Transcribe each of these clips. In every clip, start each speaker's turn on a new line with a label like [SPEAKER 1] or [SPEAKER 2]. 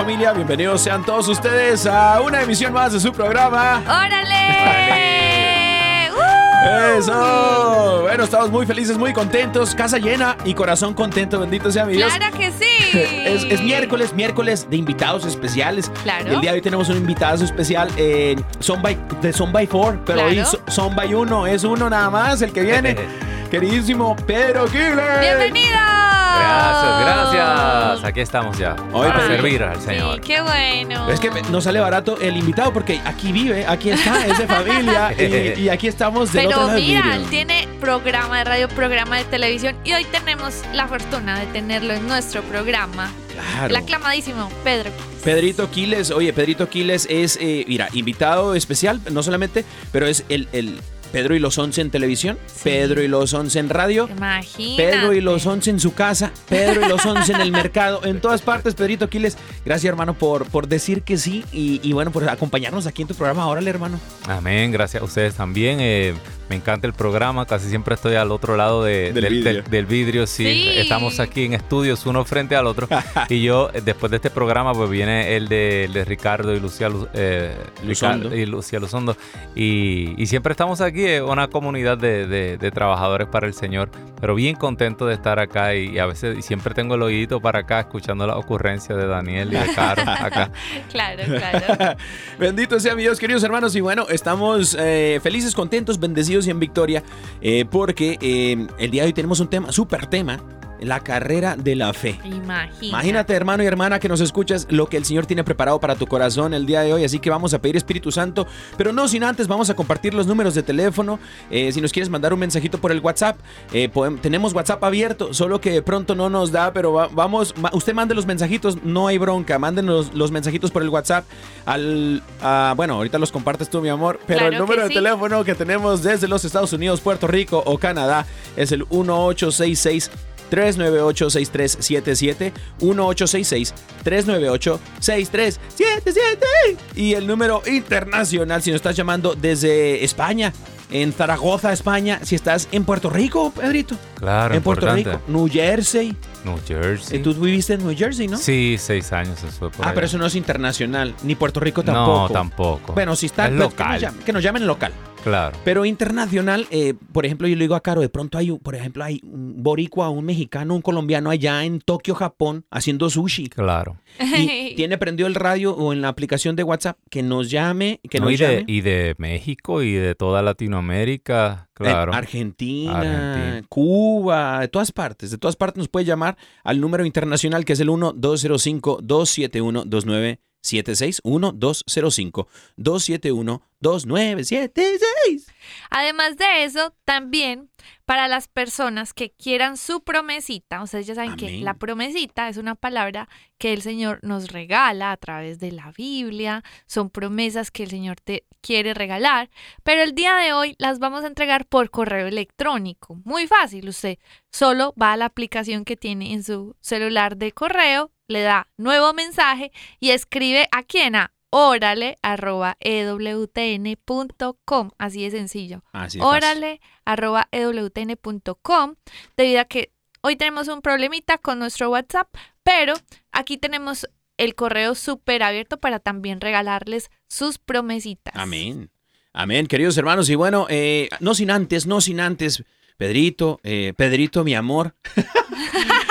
[SPEAKER 1] familia, bienvenidos sean todos ustedes a una emisión más de su programa.
[SPEAKER 2] ¡Órale! ¡Uh!
[SPEAKER 1] Eso, bueno, estamos muy felices, muy contentos, casa llena y corazón contento, bendito sea mi Dios.
[SPEAKER 2] ¡Claro que sí!
[SPEAKER 1] Es, es miércoles, miércoles de invitados especiales.
[SPEAKER 2] Claro.
[SPEAKER 1] El día de hoy tenemos un invitado especial eh, son by, de Son by Four, pero hoy
[SPEAKER 2] Claro.
[SPEAKER 1] so- Son by Uno, es uno nada más el que viene. Queridísimo Pedro Quiles.
[SPEAKER 2] ¡Bienvenido!
[SPEAKER 3] Gracias, gracias. Aquí estamos ya.
[SPEAKER 1] Hoy
[SPEAKER 3] para
[SPEAKER 1] pedí-
[SPEAKER 3] servir al
[SPEAKER 2] Sí,
[SPEAKER 3] Señor.
[SPEAKER 2] qué bueno.
[SPEAKER 1] Es que no sale barato el invitado porque aquí vive, aquí está, es de familia y, y aquí estamos otro
[SPEAKER 2] Pero mira, él tiene programa de radio, programa de televisión y hoy tenemos la fortuna de tenerlo en nuestro programa.
[SPEAKER 1] Claro.
[SPEAKER 2] El aclamadísimo Pedro.
[SPEAKER 1] Pedrito Quiles, oye, Pedrito Quiles es, eh, mira, invitado especial, no solamente, pero es el, el Pedro y los Once en televisión, Pedro y los Once en radio,
[SPEAKER 2] Imagínate.
[SPEAKER 1] Pedro y los Once en su casa, Pedro y los Once en el mercado, en todas partes, Pedrito Quiles. Gracias, hermano, por, por decir que sí y, y bueno, por acompañarnos aquí en tu programa. Órale, hermano.
[SPEAKER 3] Amén, gracias a ustedes también. eh, me encanta el programa, casi siempre estoy al otro lado de-
[SPEAKER 1] Del
[SPEAKER 3] del,
[SPEAKER 1] vidrio.
[SPEAKER 3] del- del vidrio, sí.
[SPEAKER 2] Sí.
[SPEAKER 3] Estamos aquí en estudios, uno frente al otro. y yo, eh, después de este programa, pues viene el de, el de Ricardo y Lucía, Lu- eh. Ricardo y Lucía Luzondo. Y, y siempre estamos aquí, eh, una comunidad de, de- de trabajadores para el Señor, pero bien contento de estar acá y, a veces y siempre tengo el oído para acá escuchando las ocurrencias de Daniel y de Caro acá.
[SPEAKER 2] Claro, claro.
[SPEAKER 1] Bendito sea mi Dios, queridos hermanos. Y bueno, estamos eh, felices, contentos, bendecidos y en victoria eh, porque eh, el día de hoy tenemos un tema, súper tema, la carrera de la fe.
[SPEAKER 2] Imagínate.
[SPEAKER 1] Imagínate, hermano y hermana, que nos escuchas lo que el Señor tiene preparado para tu corazón el día de hoy. Así que vamos a pedir Espíritu Santo, pero no sin antes vamos a compartir los números de teléfono. Eh, si nos quieres mandar un mensajito por el WhatsApp, eh, tenemos WhatsApp abierto, solo que de pronto no nos da, pero va- vamos, ma- usted mande los mensajitos, no hay bronca, manden los, mensajitos por el WhatsApp al, a- bueno, ahorita los compartes tú, mi amor, pero
[SPEAKER 2] Claro
[SPEAKER 1] el número de teléfono que tenemos desde los Estados Unidos, Puerto Rico o Canadá es el 1866 398-6377 1866-398-6377 y el número internacional si nos estás llamando desde España, en Zaragoza, España, si estás en Puerto Rico, Pedrito,
[SPEAKER 3] Claro,
[SPEAKER 1] en Puerto
[SPEAKER 3] importante.
[SPEAKER 1] Rico, New Jersey,
[SPEAKER 3] New Jersey.
[SPEAKER 1] Tú viviste en New Jersey, ¿no?
[SPEAKER 3] Sí, seis años eso por
[SPEAKER 1] Ah,
[SPEAKER 3] allá.
[SPEAKER 1] pero eso no es internacional, ni Puerto Rico tampoco.
[SPEAKER 3] No, tampoco.
[SPEAKER 1] Bueno, si está
[SPEAKER 3] Es
[SPEAKER 1] pues, Que, nos
[SPEAKER 3] local.
[SPEAKER 1] llamen, que nos llamen local.
[SPEAKER 3] Claro.
[SPEAKER 1] Pero internacional, eh, por ejemplo, yo le digo a Caro, de pronto hay, un- por ejemplo, hay un boricua, un mexicano, un colombiano allá en Tokio, Japón, haciendo sushi.
[SPEAKER 3] Claro.
[SPEAKER 1] Y tiene prendido el radio o en la aplicación de WhatsApp que nos llame, que
[SPEAKER 3] No,
[SPEAKER 1] nos
[SPEAKER 3] y, de,
[SPEAKER 1] llame.
[SPEAKER 3] y de México y de toda Latinoamérica, claro.
[SPEAKER 1] En Argentina,
[SPEAKER 3] Argentina.
[SPEAKER 1] Cuba, de todas partes, de todas partes nos puede llamar al número internacional que es el 1-205-271-2976. 1-205-271-2976.
[SPEAKER 2] Además de eso, también para las personas que quieran su promesita, ustedes ya saben que la promesita es una palabra que el Señor nos regala a través de la Biblia, son promesas que el Señor te quiere regalar, pero el día de hoy las vamos a entregar por correo electrónico. Muy fácil, usted solo va a la aplicación que tiene en su celular de correo, le da nuevo mensaje y escribe a quién a órale arroba ewtn.com, así de sencillo.
[SPEAKER 1] Así fácil.
[SPEAKER 2] Órale arroba ewtn.com, debido a que hoy tenemos un problemita con nuestro WhatsApp, pero aquí tenemos el correo súper abierto para también regalarles sus promesitas.
[SPEAKER 1] Amén. Amén, queridos hermanos. Y bueno, eh, no sin antes, no sin antes, Pedrito, eh, Pedrito, mi amor.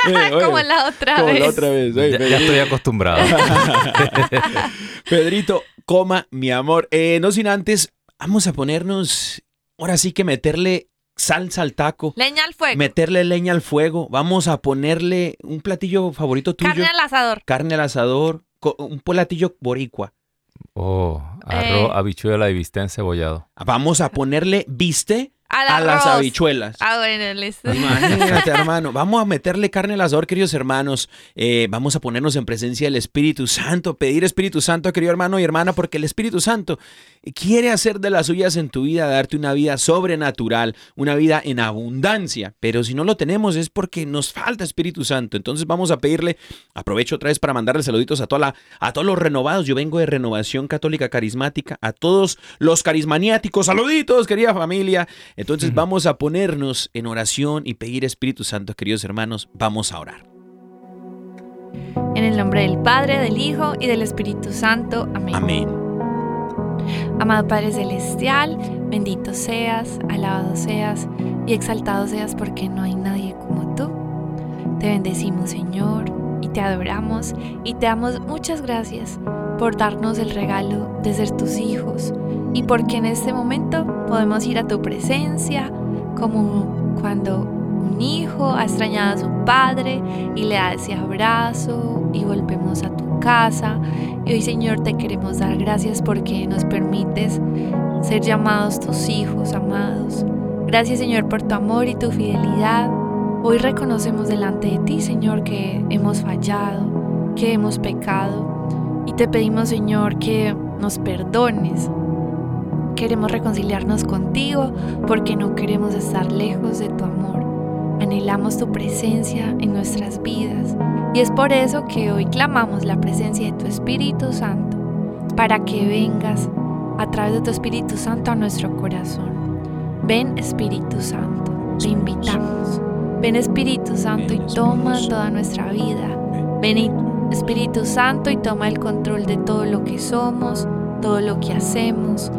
[SPEAKER 1] Eh, oye,
[SPEAKER 2] Como la otra
[SPEAKER 1] como
[SPEAKER 2] vez.
[SPEAKER 1] la otra vez. oye,
[SPEAKER 3] Ya, ya
[SPEAKER 1] Pedrito.
[SPEAKER 3] estoy acostumbrado.
[SPEAKER 1] Pedrito, coma, mi amor. Eh, no sin antes, vamos a ponernos, ahora sí que meterle salsa al taco,
[SPEAKER 2] Leña al fuego.
[SPEAKER 1] meterle leña al fuego. Vamos a ponerle un platillo favorito tuyo.
[SPEAKER 2] Carne al asador.
[SPEAKER 1] Carne al asador, un platillo boricua.
[SPEAKER 3] Oh, arroz,
[SPEAKER 2] Eh.
[SPEAKER 3] habichuela y bistec cebollado.
[SPEAKER 1] Vamos a ponerle viste
[SPEAKER 2] Al
[SPEAKER 1] a las habichuelas.
[SPEAKER 2] Ah, bueno, listo.
[SPEAKER 1] Imagínate, hermano. Vamos a meterle carne al asador, queridos hermanos. Eh, vamos a ponernos en presencia del Espíritu Santo. Pedir Espíritu Santo, querido hermano y hermana, porque el Espíritu Santo quiere hacer de las suyas en tu vida, darte una vida sobrenatural, una vida en abundancia. Pero si no lo tenemos es porque nos falta Espíritu Santo. Entonces vamos a pedirle, aprovecho otra vez para mandarle saluditos a, toda la, a todos los renovados. Yo vengo de Renovación Católica Carismática, a todos los carismaniáticos. Saluditos, querida familia. Entonces vamos a ponernos en oración y pedir Espíritu Santo, queridos hermanos. Vamos a orar.
[SPEAKER 2] En el nombre del Padre, del Hijo y del Espíritu Santo. Amén.
[SPEAKER 1] Amén.
[SPEAKER 2] Amado Padre Celestial, bendito seas, alabado seas y exaltado seas porque no hay nadie como tú. Te bendecimos Señor y te adoramos y te damos muchas gracias por darnos el regalo de ser tus hijos y porque en este momento podemos ir a tu presencia como cuando un hijo ha extrañado a su padre y le da ese abrazo y volvemos a tu casa y hoy Señor te queremos dar gracias porque nos permites ser llamados tus hijos amados. Gracias Señor por tu amor y tu fidelidad. Hoy reconocemos delante de ti Señor que hemos fallado, que hemos pecado y te pedimos Señor que nos perdones. Queremos reconciliarnos contigo porque no queremos estar lejos de tu amor. Anhelamos tu presencia en nuestras vidas y es por eso que hoy clamamos la presencia de tu Espíritu Santo, para que vengas a través de tu Espíritu Santo a nuestro corazón. Ven Espíritu Santo, te invitamos. Ven Espíritu Santo y toma toda nuestra vida. Ven Espíritu Santo y toma el control de todo lo que somos, todo lo que hacemos,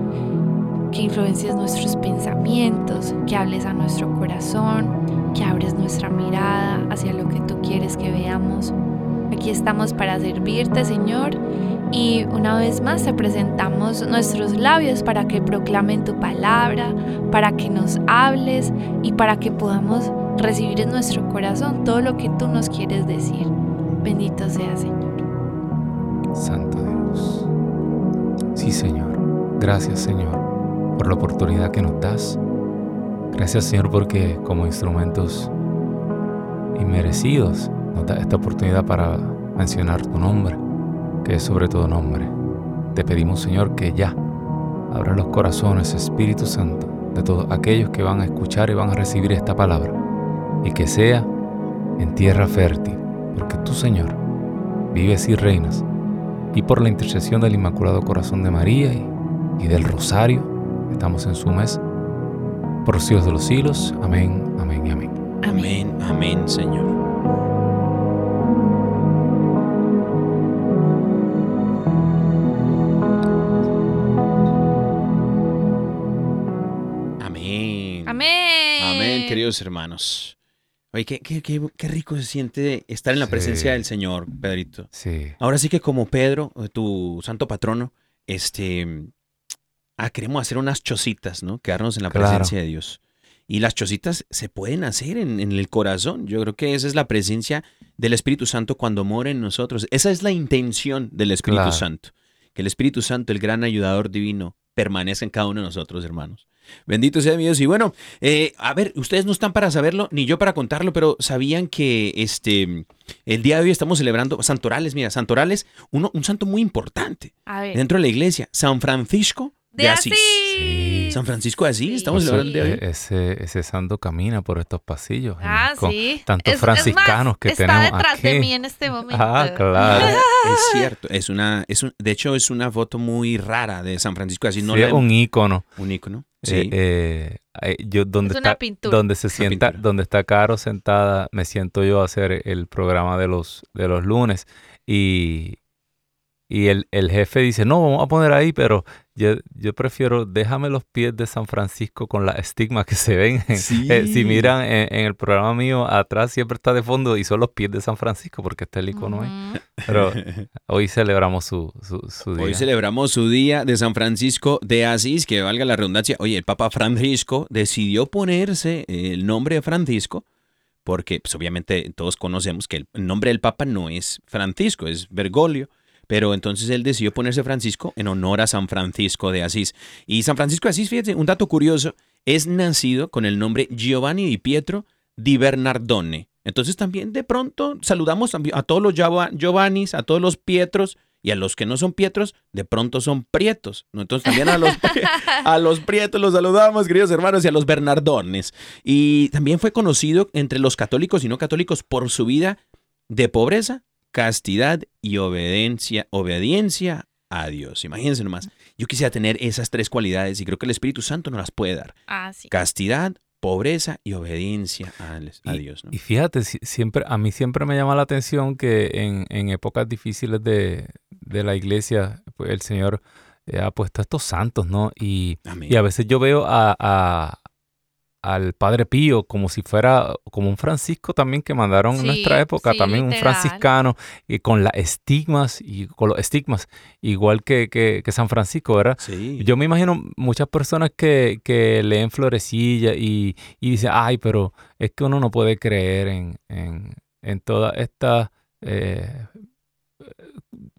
[SPEAKER 2] que influencies nuestros pensamientos, que hables a nuestro corazón, que abres nuestra mirada hacia lo que tú quieres que veamos. Aquí estamos para servirte, Señor, y una vez más te presentamos nuestros labios para que proclamen tu palabra, para que nos hables y para que podamos recibir en nuestro corazón todo lo que tú nos quieres decir. Bendito sea, Señor.
[SPEAKER 3] Santo Dios. Sí, Señor. Gracias, Señor, por la oportunidad que nos das. Gracias, Señor, porque como instrumentos inmerecidos nos da esta oportunidad para mencionar tu nombre, que es sobre todo nombre. Te pedimos, Señor, que ya abra los corazones, Espíritu Santo, de todos aquellos que van a escuchar y van a recibir esta palabra, y que sea en tierra fértil, porque tú, Señor, vives y reinas y por la intercesión del Inmaculado Corazón de María y, y del Rosario, estamos en su mes, por los siglos de los siglos. Amén, amén y amén.
[SPEAKER 1] Amén, amén, Señor. Amén.
[SPEAKER 2] Amén.
[SPEAKER 1] Amén, queridos hermanos. Oye, qué, qué- qué- qué rico se siente estar en la
[SPEAKER 3] Sí.
[SPEAKER 1] presencia del Señor, Pedrito.
[SPEAKER 3] Sí,
[SPEAKER 1] Ahora sí que como Pedro, eh, tu santo patrono, este, ah, queremos hacer unas chocitas, ¿no? Quedarnos en la
[SPEAKER 3] Claro.
[SPEAKER 1] presencia de Dios. Y las chocitas se pueden hacer en, en el corazón. Yo creo que esa es la presencia del Espíritu Santo cuando mora en nosotros. Esa es la intención del Espíritu
[SPEAKER 3] Claro.
[SPEAKER 1] Santo. Que el Espíritu Santo, el gran ayudador divino, permanezca en cada uno de nosotros, hermanos. Bendito sea mi Dios. Y bueno, eh, a ver, ustedes no están para saberlo, ni yo para contarlo, pero sabían que este, el día de hoy estamos celebrando Santorales, mira, Santorales, uno, un santo muy importante
[SPEAKER 2] A ver.
[SPEAKER 1] dentro de la iglesia, San Francisco
[SPEAKER 2] De,
[SPEAKER 1] De
[SPEAKER 2] Asís.
[SPEAKER 1] Asís. San Francisco de Asís,
[SPEAKER 2] Sí.
[SPEAKER 1] estamos celebrando el día de hoy.
[SPEAKER 3] ese, ese santo camina por estos pasillos.
[SPEAKER 2] Ah,
[SPEAKER 3] con
[SPEAKER 2] sí.
[SPEAKER 3] Tantos
[SPEAKER 2] Es- es más,
[SPEAKER 3] franciscanos que
[SPEAKER 2] está
[SPEAKER 3] tenemos
[SPEAKER 2] detrás de mí en este momento.
[SPEAKER 3] Ah, claro.
[SPEAKER 1] Es cierto, es una, es un, de hecho es una foto muy rara de San Francisco de Asís, no
[SPEAKER 3] Sí,
[SPEAKER 1] la
[SPEAKER 3] es un ícono.
[SPEAKER 1] un ícono. Sí.
[SPEAKER 3] Eh, eh, eh, yo donde
[SPEAKER 2] Es una
[SPEAKER 3] está
[SPEAKER 2] pintura.
[SPEAKER 3] donde se sienta
[SPEAKER 1] pintura.
[SPEAKER 3] donde está Caro sentada me siento yo a hacer el programa de los de los lunes y y el, el jefe dice no vamos a poner ahí pero yo, yo prefiero déjame los pies de San Francisco con las estigmas que se ven
[SPEAKER 1] Sí.
[SPEAKER 3] eh, si miran en, en el programa mío atrás siempre está de fondo y son los pies de San Francisco porque está el icono ahí pero hoy celebramos su, su, su día
[SPEAKER 1] Hoy celebramos su día de San Francisco de Asís, que valga la redundancia. Oye, el Papa Francisco decidió ponerse el nombre de Francisco porque pues, obviamente todos conocemos que el nombre del Papa no es Francisco, es Bergoglio. Pero entonces él decidió ponerse Francisco en honor a San Francisco de Asís. Y San Francisco de Asís, fíjense, un dato curioso, es nacido con el nombre Giovanni di Pietro di Bernardone. Entonces también de pronto saludamos a todos los Giova- Giovannis, a todos los Pietros y a los que no son Pietros, de pronto son Prietos. Entonces también a los, a los Prietos los saludamos, queridos hermanos, y a los Bernardones. Y también fue conocido entre los católicos y no católicos por su vida de pobreza, castidad y obediencia, obediencia a Dios. Imagínense nomás. Yo quisiera tener esas tres cualidades y creo que el Espíritu Santo nos las puede dar.
[SPEAKER 2] Ah, sí.
[SPEAKER 1] Castidad, pobreza y obediencia a, a
[SPEAKER 3] Y-
[SPEAKER 1] Dios. ¿no?
[SPEAKER 3] Y fíjate, si- siempre, a mí siempre me llama la atención que en, en épocas difíciles de, de la iglesia, pues el Señor eh, ha puesto a estos santos, ¿no? Y, y a veces yo veo a, a- al Padre Pío como si fuera como un Francisco también que mandaron en nuestra época,
[SPEAKER 2] sí,
[SPEAKER 3] también un franciscano, y con las estigmas, y con los estigmas, igual que, que- que San Francisco, ¿verdad?
[SPEAKER 1] Sí.
[SPEAKER 3] Yo me imagino muchas personas que, que leen Florecilla y, y dicen, ay, pero es que uno no puede creer en, en, en todas estas eh,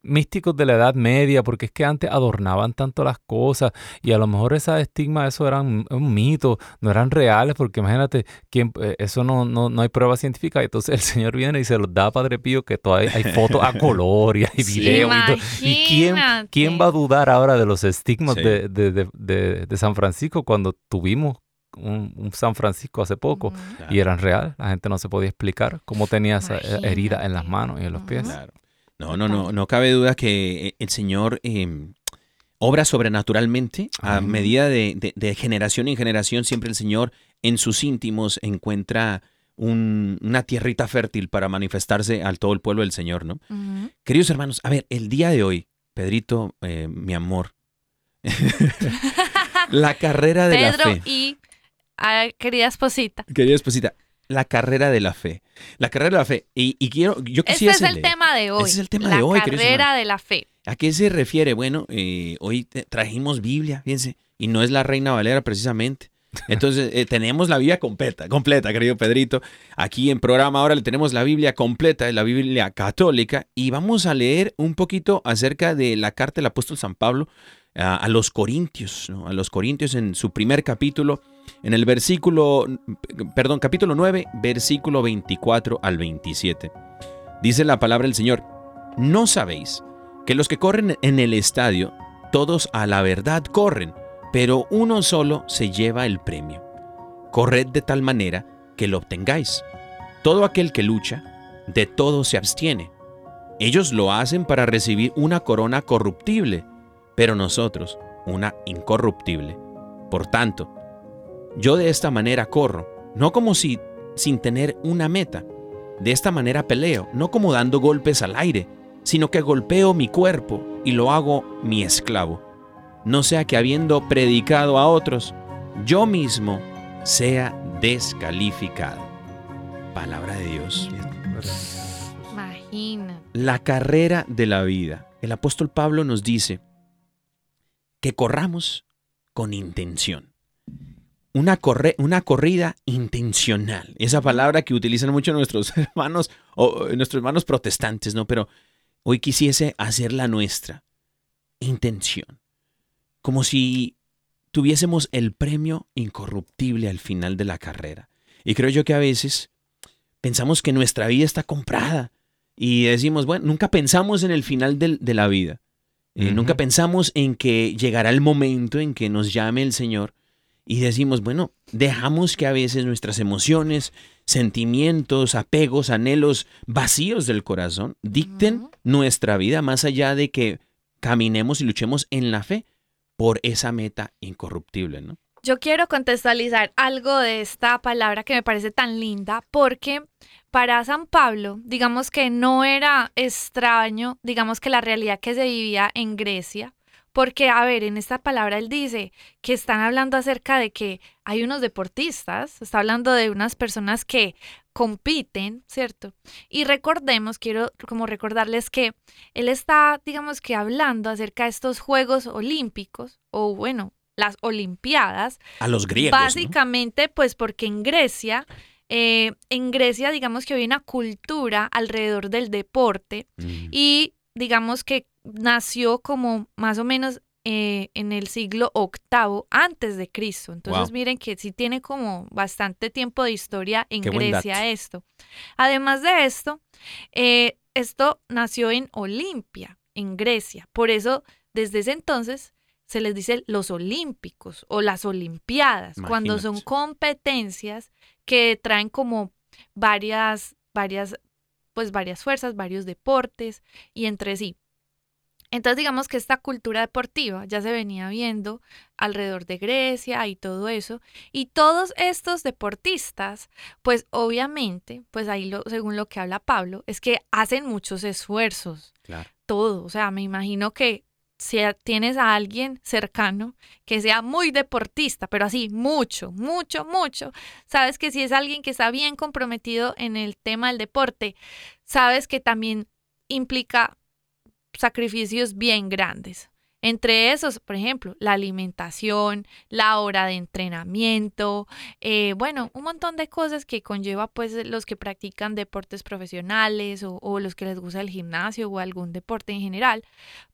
[SPEAKER 3] místicos de la Edad Media, porque es que antes adornaban tanto las cosas y a lo mejor esas estigmas, eso eran un mito, no eran reales, porque imagínate, quién, eh, eso no, no, no hay prueba científica. Entonces el Señor viene y se los da a Padre Pío, que todavía hay fotos a color y hay
[SPEAKER 1] Sí.
[SPEAKER 3] videos y todo. ¿Y quién, quién va a dudar ahora de los estigmas
[SPEAKER 1] Sí.
[SPEAKER 3] de, de- de- de- de San Francisco cuando tuvimos un, un San Francisco hace poco
[SPEAKER 1] Claro.
[SPEAKER 3] y eran reales? La gente no se podía explicar cómo tenía esa eh, herida en las manos y en los pies.
[SPEAKER 1] Claro. No, no, no, no cabe duda que eh, el Señor eh, obra sobrenaturalmente a
[SPEAKER 3] Amén.
[SPEAKER 1] medida de, de- de generación en generación. Siempre el Señor en sus íntimos encuentra un- una tierrita fértil para manifestarse al todo el pueblo del Señor, ¿no? Queridos hermanos, a ver, el día de hoy, Pedrito, eh, mi amor, la carrera de
[SPEAKER 2] Pedro
[SPEAKER 1] la fe.
[SPEAKER 2] y ah, querida esposita.
[SPEAKER 1] Querida esposita, la carrera de la fe. La carrera de la fe. Y, y quiero, yo
[SPEAKER 2] Ese
[SPEAKER 1] quisiera
[SPEAKER 2] es el tema de hoy.
[SPEAKER 1] Ese es el tema
[SPEAKER 2] la
[SPEAKER 1] de hoy, queridos
[SPEAKER 2] carrera de la fe.
[SPEAKER 1] ¿A qué se refiere? Bueno, eh, hoy trajimos Biblia, fíjense, y no es la Reina Valera precisamente. Entonces, eh, tenemos la Biblia completa, completa, querido Pedrito. Aquí en programa ahora le tenemos la Biblia completa, la Biblia católica, y vamos a leer un poquito acerca de la carta del apóstol San Pablo a, los Corintios, a los Corintios en su primer capítulo, en el versículo, perdón, capítulo 9, versículo 24 al 27. Dice la palabra del Señor, ¿no sabéis que los que corren en el estadio, todos a la verdad corren, pero uno solo se lleva el premio? Corred de tal manera que lo obtengáis. Todo aquel que lucha, de todo se abstiene. Ellos lo hacen para recibir una corona corruptible, pero nosotros una incorruptible. Por tanto, yo de esta manera corro, no como si sin tener una meta. De esta manera peleo, no como dando golpes al aire, sino que golpeo mi cuerpo y lo hago mi esclavo. No sea que habiendo predicado a otros, yo mismo sea descalificado. Palabra de Dios.
[SPEAKER 2] Imagínate.
[SPEAKER 1] La carrera de la vida. El apóstol Pablo nos dice que corramos con intención. Una, corre- una corrida intencional. Esa palabra que utilizan mucho nuestros hermanos o eh, nuestros hermanos protestantes, ¿no? Pero hoy quisiese hacer la nuestra. Intención. Como si tuviésemos el premio incorruptible al final de la carrera. Y creo yo que a veces pensamos que nuestra vida está comprada y decimos, bueno, nunca pensamos en el final de la vida. Eh, Nunca pensamos en que llegará el momento en que nos llame el Señor y decimos, bueno, dejamos que a veces nuestras emociones, sentimientos, apegos, anhelos vacíos del corazón dicten nuestra vida más allá de que caminemos y luchemos en la fe por esa meta incorruptible, ¿no?
[SPEAKER 2] Yo quiero contextualizar algo de esta palabra que me parece tan linda porque para San Pablo, digamos que no era extraño, digamos que la realidad que se vivía en Grecia, porque a ver, en esta palabra él dice que están hablando acerca de que hay unos deportistas, está hablando de unas personas que compiten, ¿cierto? Y recordemos, quiero como recordarles que él está, digamos que hablando acerca de estos Juegos Olímpicos, o bueno, las Olimpiadas,
[SPEAKER 1] A los griegos. ¿no?
[SPEAKER 2] Básicamente, pues porque en Grecia, eh, en Grecia, digamos que había una cultura alrededor del deporte
[SPEAKER 1] Mm.
[SPEAKER 2] y digamos que nació como más o menos eh, en el siglo VIII antes de Cristo. Entonces
[SPEAKER 1] Wow.
[SPEAKER 2] miren que sí tiene como bastante tiempo de historia en
[SPEAKER 1] Qué
[SPEAKER 2] Grecia esto. Además de esto, eh, esto nació en Olimpia, en Grecia. Por eso, desde ese entonces, se les dice los olímpicos o las olimpiadas, cuando son competencias que traen como varias, varias, pues varias fuerzas, varios deportes y entre sí. Entonces digamos que esta cultura deportiva ya se venía viendo alrededor de Grecia y todo eso. Y todos estos deportistas, pues obviamente, pues ahí lo, según lo que habla Pablo, es que hacen muchos esfuerzos
[SPEAKER 1] Claro.
[SPEAKER 2] todo. O sea, me imagino que si tienes a alguien cercano que sea muy deportista, pero así, mucho, mucho, mucho, sabes que si es alguien que está bien comprometido en el tema del deporte, sabes que también implica sacrificios bien grandes. Entre esos, por ejemplo, la alimentación, la hora de entrenamiento, eh, bueno, un montón de cosas que conlleva pues los que practican deportes profesionales o los que les gusta el gimnasio o algún deporte en general.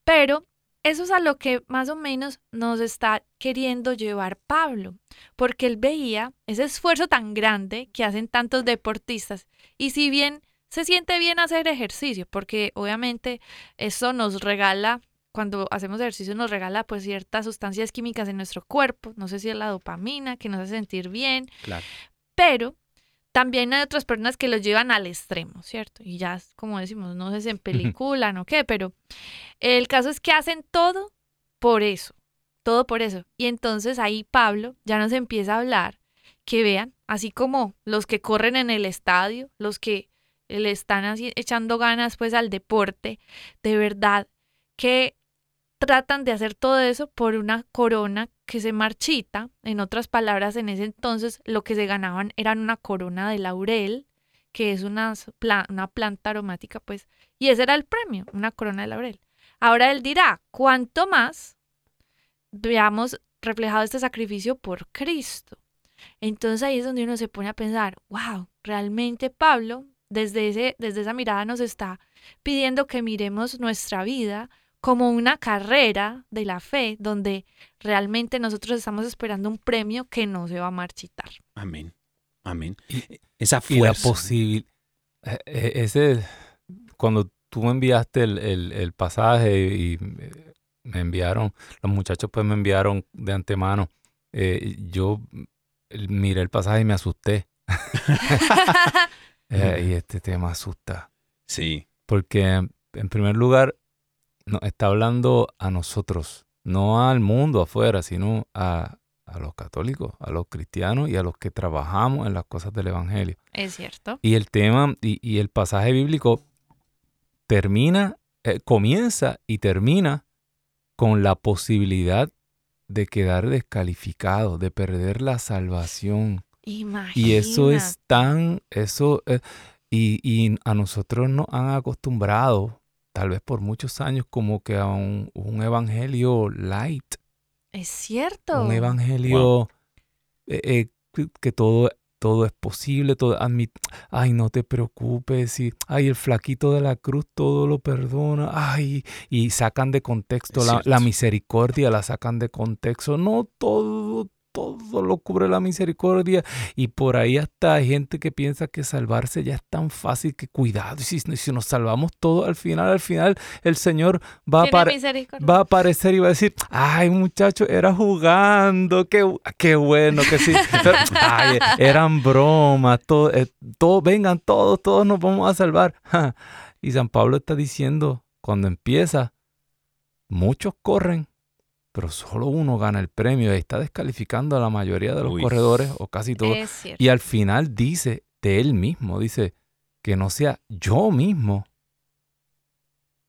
[SPEAKER 2] Pero eso es a lo que más o menos nos está queriendo llevar Pablo, porque él veía ese esfuerzo tan grande que hacen tantos deportistas y si bien se siente bien hacer ejercicio, porque obviamente eso nos regala cuando hacemos ejercicio nos regala pues ciertas sustancias químicas en nuestro cuerpo, no sé si es la dopamina que nos hace sentir bien,
[SPEAKER 1] Claro.
[SPEAKER 2] pero también hay otras personas que lo llevan al extremo, ¿cierto? Y ya, como decimos, no sé si en película, no qué, pero el caso es que hacen todo por eso, todo por eso. Y entonces ahí Pablo ya nos empieza a hablar que vean, así como los que corren en el estadio, los que le están así echando ganas pues al deporte, de verdad que tratan de hacer todo eso por una corona que se marchita. En otras palabras, en ese entonces lo que se ganaban eran una corona de laurel, que es una, una planta aromática, pues, y ese era el premio, una corona de laurel. Ahora él dirá, ¿cuánto más veamos reflejado este sacrificio por Cristo? Entonces ahí es donde uno se pone a pensar, wow, realmente Pablo, desde, ese, desde esa mirada nos está pidiendo que miremos nuestra vida como una carrera de la fe, donde realmente nosotros estamos esperando un premio que no se va a marchitar.
[SPEAKER 1] Amén. Amén. Esa
[SPEAKER 3] Y la
[SPEAKER 1] fuerza.
[SPEAKER 3] posibilidad. Ese. Cuando tú me enviaste el, el- el pasaje y me enviaron, los muchachos pues me enviaron de antemano, eh, yo miré el pasaje y me asusté. Eh, y este tema asusta.
[SPEAKER 1] Sí.
[SPEAKER 3] Porque en primer lugar nos está hablando a nosotros, no al mundo afuera, sino a, a los católicos, a los cristianos y a los que trabajamos en las cosas del Evangelio.
[SPEAKER 2] es cierto.
[SPEAKER 3] Y el tema y, y el pasaje bíblico termina, eh, comienza y termina con la posibilidad de quedar descalificado, de perder la salvación. Y eso es tan, eso, eh, y, y a nosotros nos han acostumbrado, tal vez por muchos años, como que a un, un evangelio light,
[SPEAKER 2] Es cierto.
[SPEAKER 3] un evangelio eh, eh, que, todo, todo es posible, todo admit, ay, no te preocupes, y ay, el flaquito de la cruz todo lo perdona, ay, y sacan de contexto la misericordia, la sacan de contexto, no todo todo lo cubre la misericordia. Y por ahí hasta hay gente que piensa que salvarse ya es tan fácil que cuidado. Y si, si nos salvamos todos, al final, al final, el Señor va a, va aparecer y va a decir, ay muchacho, era jugando, qué, qué bueno que sí. Pero, ay, eran bromas, todo, eh, todo, vengan todos, todos nos vamos a salvar. Y San Pablo está diciendo, cuando empieza, muchos corren, pero solo uno gana el premio y está descalificando a la mayoría de los
[SPEAKER 1] Uy.
[SPEAKER 3] corredores o casi todos. Y al final dice de él mismo, dice que no sea yo mismo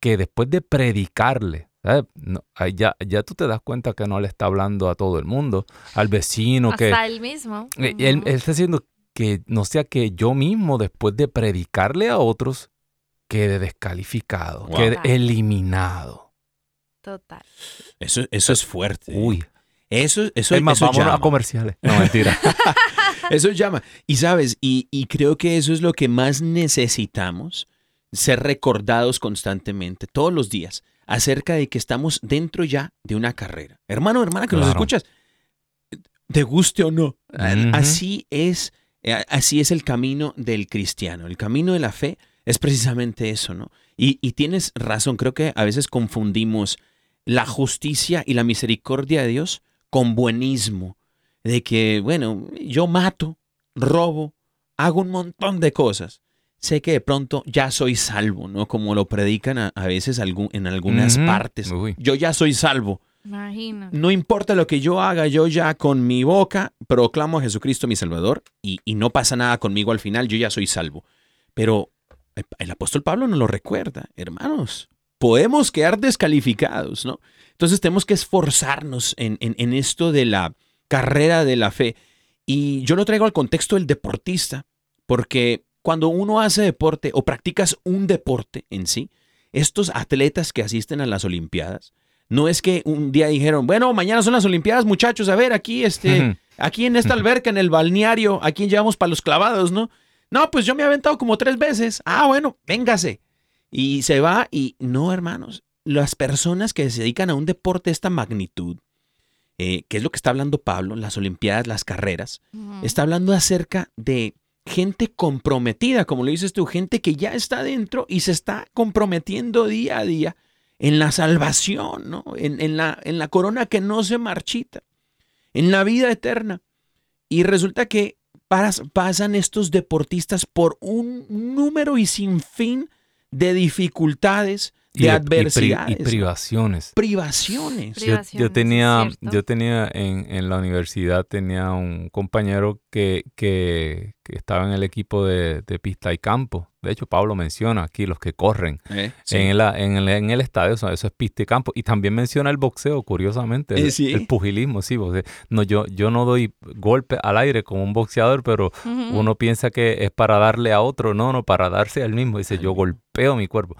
[SPEAKER 3] que después de predicarle, ¿sabes? No, ahí ya, ya tú te das cuenta que no le está hablando a todo el mundo, al vecino, que
[SPEAKER 2] Hasta él mismo.
[SPEAKER 3] eh, él,
[SPEAKER 2] Ujú.
[SPEAKER 3] él está diciendo que no sea que yo mismo después de predicarle a otros quede descalificado,
[SPEAKER 1] Wow.
[SPEAKER 3] quede eliminado.
[SPEAKER 2] Total.
[SPEAKER 1] Eso, eso es fuerte.
[SPEAKER 3] Uy,
[SPEAKER 1] Eso, eso,
[SPEAKER 3] es más,
[SPEAKER 1] eso
[SPEAKER 3] vámonos a
[SPEAKER 1] llama.
[SPEAKER 3] comerciales. No, mentira.
[SPEAKER 1] Eso llama. Y sabes, y, y creo que eso es lo que más necesitamos, ser recordados constantemente, todos los días, acerca de que estamos dentro ya de una carrera. Hermano, hermana, que nos escuchas, te guste o no, así es, eh, así es el camino del cristiano. El camino de la fe es precisamente eso, ¿no? Y, y tienes razón, creo que a veces confundimos la justicia y la misericordia de Dios con buenismo de que, bueno, yo mato, robo, hago un montón de cosas. Sé que de pronto ya soy salvo, ¿no? Como lo predican a, a veces algún- en algunas partes.
[SPEAKER 3] Uy.
[SPEAKER 1] Yo ya soy salvo.
[SPEAKER 2] Imagino.
[SPEAKER 1] No importa lo que yo haga, yo ya con mi boca proclamo a Jesucristo mi Salvador y, y no pasa nada conmigo al final, yo ya soy salvo. Pero el, el apóstol Pablo nos lo recuerda, hermanos, podemos quedar descalificados, ¿no? Entonces tenemos que esforzarnos en, en- en esto de la carrera de la fe. Y yo lo traigo al contexto del deportista, porque cuando uno hace deporte o practicas un deporte en sí, estos atletas que asisten a las Olimpiadas, no es que un día dijeron, bueno, mañana son las Olimpiadas, muchachos, a ver, aquí, este, aquí en esta alberca, en el balneario, ¿a quién llevamos para los clavados, no? No, pues yo me he aventado como tres veces. Ah, bueno, véngase. Y se va y no, hermanos, las personas que se dedican a un deporte de esta magnitud, eh, que es lo que está hablando Pablo, las Olimpiadas, las carreras, está hablando acerca de gente comprometida, como lo dices tú, gente que ya está dentro y se está comprometiendo día a día en la salvación, ¿no? En, en la, en la corona que no se marchita, en la vida eterna. Y resulta que pas- pasan estos deportistas por un número y sin fin de dificultades, de,
[SPEAKER 3] Y y pri-
[SPEAKER 1] adversidades,
[SPEAKER 3] y privaciones.
[SPEAKER 1] privaciones.
[SPEAKER 2] Pri-
[SPEAKER 3] Yo, yo tenía, yo tenía en, en la universidad tenía un compañero que, que, que estaba en el equipo de, de pista y campo. De hecho, Pablo menciona aquí los que corren
[SPEAKER 1] ¿eh? Sí.
[SPEAKER 3] en, la- en el, en el estadio, eso, eso es pista y campo. Y también menciona el boxeo, curiosamente, el,
[SPEAKER 1] Eh, sí.
[SPEAKER 3] el pugilismo, sí. porque no, yo, yo no doy golpe al aire como un boxeador, pero uno piensa que es para darle a otro, no, no, para darse al mismo. Dice, yo golpeo mi cuerpo.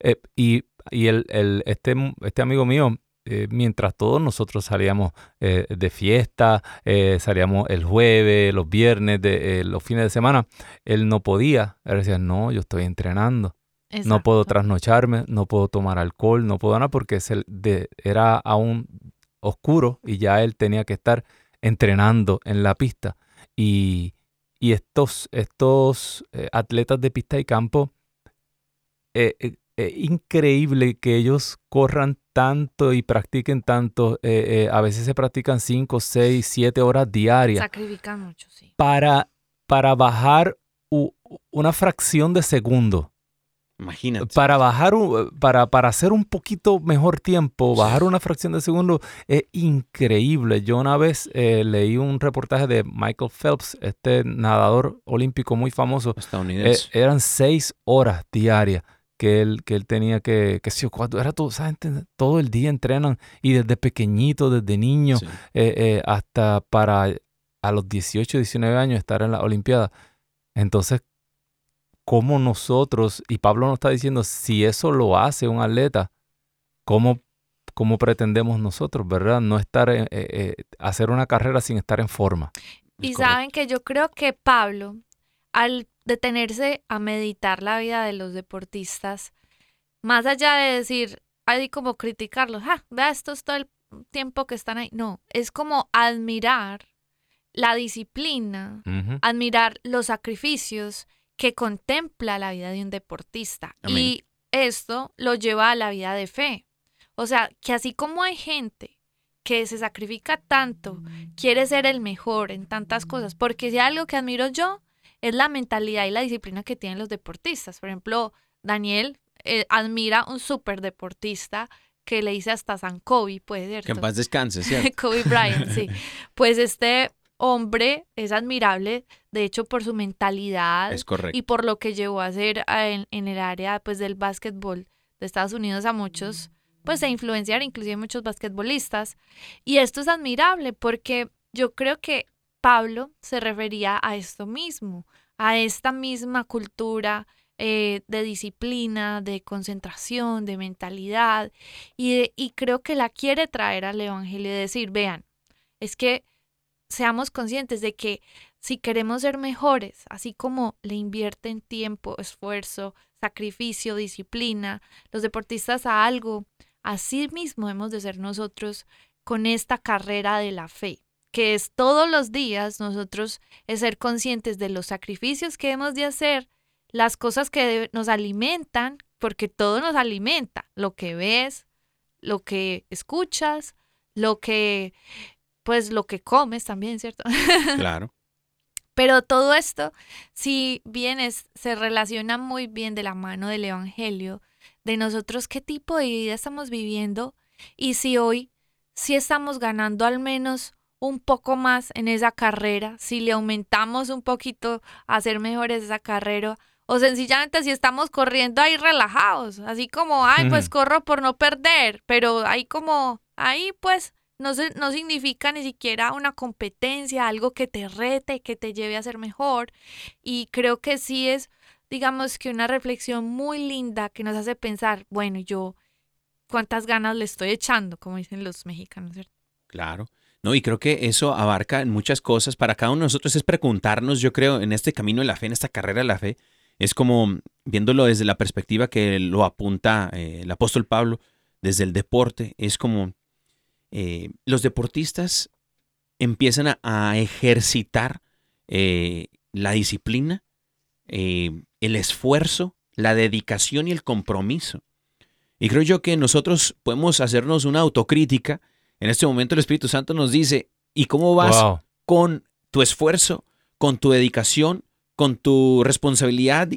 [SPEAKER 3] Eh, y y el, el- este, este amigo mío, eh, mientras todos nosotros salíamos eh, de fiesta, eh, salíamos el jueves, los viernes, de, los fines de semana, él no podía. Él decía, no, yo estoy entrenando. No puedo trasnocharme, no puedo tomar alcohol, no puedo nada porque de, era aún oscuro y ya él tenía que estar entrenando en la pista. Y, y estos, estos atletas de pista y campo, eh, eh, eh, increíble que ellos corran tanto y practiquen tanto. eh, eh, a veces se practican 5, 6, 7 horas diarias
[SPEAKER 2] Sacrifican mucho, sí.
[SPEAKER 3] para, para bajar u- una fracción de segundo
[SPEAKER 1] Imagínate.
[SPEAKER 3] para bajar un- para, para hacer un poquito mejor tiempo, bajar una fracción de segundo es increíble. Yo una vez eh, leí un reportaje de Michael Phelps, este nadador olímpico muy famoso. Eh,
[SPEAKER 1] Estadounidense.
[SPEAKER 3] eran seis horas diarias que él, que él tenía que, que sí, cuando era todo, gente todo el día entrenan y desde pequeñito, desde niño,
[SPEAKER 1] Sí.
[SPEAKER 3] eh, eh, hasta para a los 18, 19 años estar en la Olimpiada. Entonces, ¿cómo nosotros, y Pablo nos está diciendo, si eso lo hace un atleta, ¿cómo, cómo pretendemos nosotros, verdad? No estar, en- eh, eh, hacer una carrera sin estar en forma.
[SPEAKER 2] Y saben que yo creo que Pablo, al detenerse a meditar la vida de los deportistas, más allá de decir, ahí como criticarlos, ah, vea, esto es todo el tiempo que están ahí. No, es como admirar la disciplina, admirar los sacrificios que contempla la vida de un deportista.
[SPEAKER 1] Amén.
[SPEAKER 2] Y esto lo lleva a la vida de fe. O sea, que así como hay gente que se sacrifica tanto, quiere ser el mejor en tantas cosas, porque si hay algo que admiro yo es la mentalidad y la disciplina que tienen los deportistas. Por ejemplo, Daniel eh, admira un súper deportista que le dice hasta San Kobe, puede ser.
[SPEAKER 1] Que en paz descanse, ¿cierto?
[SPEAKER 2] Kobe Bryant, sí. Pues este hombre es admirable, de hecho, por su mentalidad
[SPEAKER 1] Es correcto.
[SPEAKER 2] y por lo que llevó a hacer en, en el área pues, del básquetbol de Estados Unidos a muchos, pues a influenciar inclusive muchos basquetbolistas. Y esto es admirable porque yo creo que Pablo se refería a esto mismo, a esta misma cultura eh, de disciplina, de concentración, de mentalidad, y, de- y creo que la quiere traer al Evangelio y decir, vean, es que seamos conscientes de que si queremos ser mejores, así como le invierten tiempo, esfuerzo, sacrificio, disciplina, los deportistas a algo, así mismo hemos de ser nosotros con esta carrera de la fe, que es todos los días nosotros es ser conscientes de los sacrificios que hemos de hacer, las cosas que nos alimentan, porque todo nos alimenta, lo que ves, lo que escuchas, lo que, pues lo que comes también, ¿cierto?
[SPEAKER 1] Claro.
[SPEAKER 2] Pero todo esto, si bien es, se relaciona muy bien de la mano del Evangelio, de nosotros qué tipo de vida estamos viviendo y si hoy sí estamos ganando al menos un poco más en esa carrera, si le aumentamos un poquito a ser mejores esa carrera, o sencillamente si estamos corriendo ahí relajados, así como, ay, pues corro por no perder, pero ahí como, ahí pues no, se- no significa ni siquiera una competencia, algo que te rete, que te lleve a ser mejor. Y creo que sí es, digamos que una reflexión muy linda que nos hace pensar, bueno, yo cuántas ganas le estoy echando, como dicen los mexicanos, ¿cierto?
[SPEAKER 1] Claro. No, y creo que eso abarca en muchas cosas. Para cada uno de nosotros es preguntarnos, yo creo, en este camino de la fe, en esta carrera de la fe, es como viéndolo desde la perspectiva que lo apunta eh, el apóstol Pablo, desde el deporte, es como eh, los deportistas empiezan a, ejercitar eh, la disciplina, el esfuerzo, la dedicación y el compromiso. Y creo yo que nosotros podemos hacernos una autocrítica. En este momento el Espíritu Santo nos dice, ¿y cómo vas
[SPEAKER 3] Wow.
[SPEAKER 1] con tu esfuerzo, con tu dedicación, con tu responsabilidad,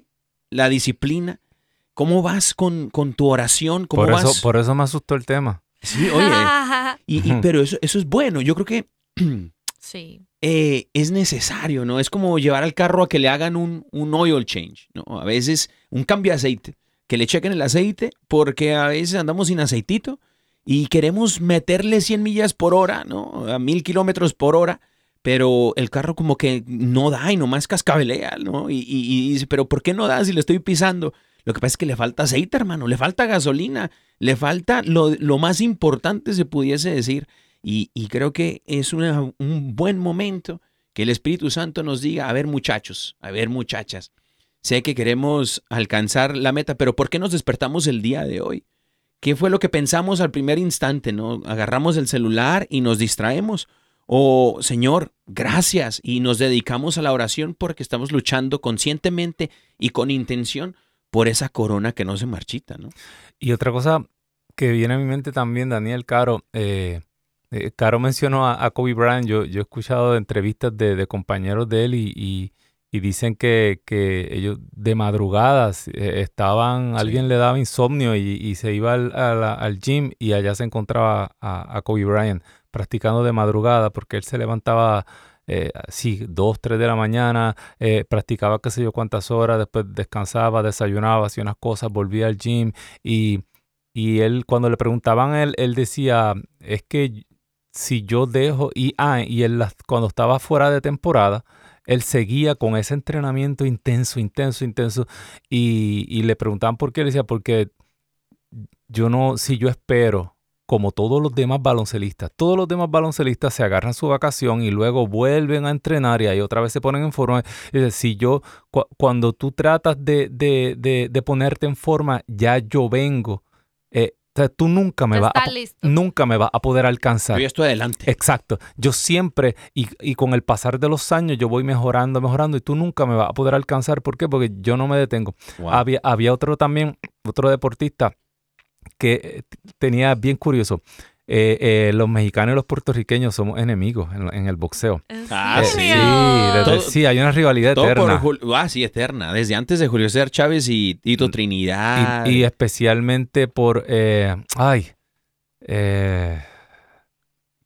[SPEAKER 1] la disciplina? ¿Cómo vas con, con tu oración? ¿Cómo
[SPEAKER 3] Por
[SPEAKER 1] vas?
[SPEAKER 3] eso, por eso me asustó el tema.
[SPEAKER 1] Sí, oye, y, pero eso, eso es bueno. Yo creo que
[SPEAKER 2] sí,
[SPEAKER 1] eh, es necesario, ¿no? Es como llevar al carro a que le hagan un, un oil change, ¿no? A veces un cambio de aceite, que le chequen el aceite, porque a veces andamos sin aceitito y queremos meterle 100 millas por hora, ¿no? A mil kilómetros por hora, pero el carro como que no da y nomás cascabelea, ¿no? Y, y- dice, pero ¿por qué no da si le estoy pisando? Lo que pasa es que le falta aceite, hermano, le falta gasolina, le falta lo, lo más importante, se pudiese decir. Y, y creo que es una- un buen momento que el Espíritu Santo nos diga, a ver muchachos, a ver muchachas, sé que queremos alcanzar la meta, pero ¿por qué nos despertamos el día de hoy? ¿Qué fue lo que pensamos al primer instante? ¿No? Agarramos el celular y nos distraemos. O, Señor, gracias. Y nos dedicamos a la oración porque estamos luchando conscientemente y con intención por esa corona que no se marchita, ¿no?
[SPEAKER 3] Y otra cosa que viene a mi mente también, Daniel Caro, eh, eh, Caro mencionó a, Kobe Bryant, yo, he escuchado entrevistas de, compañeros de él y- y dicen que, que ellos de madrugadas eh, estaban,
[SPEAKER 1] Sí.
[SPEAKER 3] alguien le daba insomnio y, y se iba al, al gym y allá se encontraba a, a Kobe Bryant practicando de madrugada porque él se levantaba eh, así, dos, tres de la mañana, eh, practicaba qué sé yo cuántas horas, después descansaba, desayunaba, hacía unas cosas, volvía al gym y, y él cuando le preguntaban a él, él decía, es que si yo dejo, y, ah, y él cuando estaba fuera de temporada, él seguía con ese entrenamiento intenso, intenso, intenso, y, y le preguntaban por qué, él decía, porque yo no, si yo espero, como todos los demás baloncelistas, todos los demás baloncelistas se agarran su vacación y luego vuelven a entrenar y ahí otra vez se ponen en forma. Es decir, si yo, cu- cuando tú tratas de, de, de, de ponerte en forma, ya yo vengo sea, tú nunca me vas a, nunca me vas a poder alcanzar.
[SPEAKER 1] Yo estoy adelante.
[SPEAKER 3] Exacto. Yo siempre, y, y con el pasar de los años, yo voy mejorando, mejorando, y tú nunca me vas a poder alcanzar. ¿Por qué? Porque yo no me detengo.
[SPEAKER 1] Wow.
[SPEAKER 3] Había, había otro también, otro deportista que eh, tenía bien curioso. Eh, eh, los mexicanos y los puertorriqueños somos enemigos en, en el boxeo.
[SPEAKER 2] ¿En
[SPEAKER 1] Ah, sí.
[SPEAKER 3] Sí,
[SPEAKER 2] serio?
[SPEAKER 3] desde-
[SPEAKER 1] Todo-
[SPEAKER 3] sí, hay una rivalidad
[SPEAKER 1] Todo por
[SPEAKER 3] eterna.
[SPEAKER 1] Jul- ah, sí, eterna. Desde antes de Julio César Chávez y Tito Trinidad.
[SPEAKER 3] Y, y especialmente por, eh, ay, eh,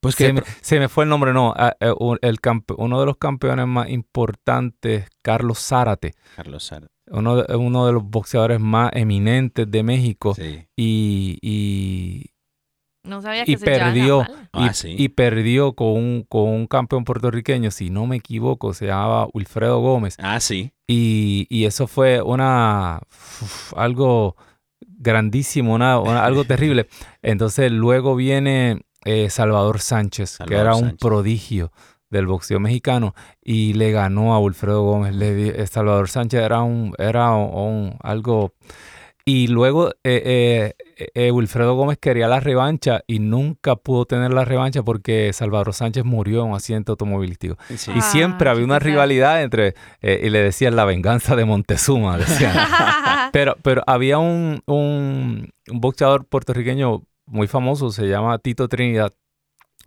[SPEAKER 1] pues
[SPEAKER 3] se,
[SPEAKER 1] que
[SPEAKER 3] me, se me fue el nombre, no, ah, eh, un- el campe- uno de los campeones más importantes, Carlos Zárate,
[SPEAKER 1] Carlos
[SPEAKER 3] uno de, uno de los boxeadores más eminentes de México
[SPEAKER 1] Sí.
[SPEAKER 3] y, y,
[SPEAKER 2] No sabía que
[SPEAKER 3] y
[SPEAKER 2] se llevaban la
[SPEAKER 3] perdió, y,
[SPEAKER 1] Ah, sí.
[SPEAKER 3] y perdió con un, con un campeón puertorriqueño, si no me equivoco, se llamaba Wilfredo Gómez.
[SPEAKER 1] Ah, sí.
[SPEAKER 3] Y, y eso fue una uf, algo grandísimo, una, una- algo terrible. Entonces luego viene eh, Salvador Sánchez, que era un
[SPEAKER 1] Sánchez.
[SPEAKER 3] prodigio del boxeo mexicano y le ganó a Wilfredo Gómez. Le eh, Salvador Sánchez era un, era un, un- algo y luego eh, eh, eh, Wilfredo Gómez quería la revancha y nunca pudo tener la revancha porque Salvador Sánchez murió en un accidente automovilístico.
[SPEAKER 1] Sí.
[SPEAKER 3] Y
[SPEAKER 2] Ah,
[SPEAKER 3] siempre había una rivalidad entre, eh, y le decían la venganza de Montezuma, decían. pero, pero había un, un, un boxeador puertorriqueño muy famoso, se llama Tito Trinidad,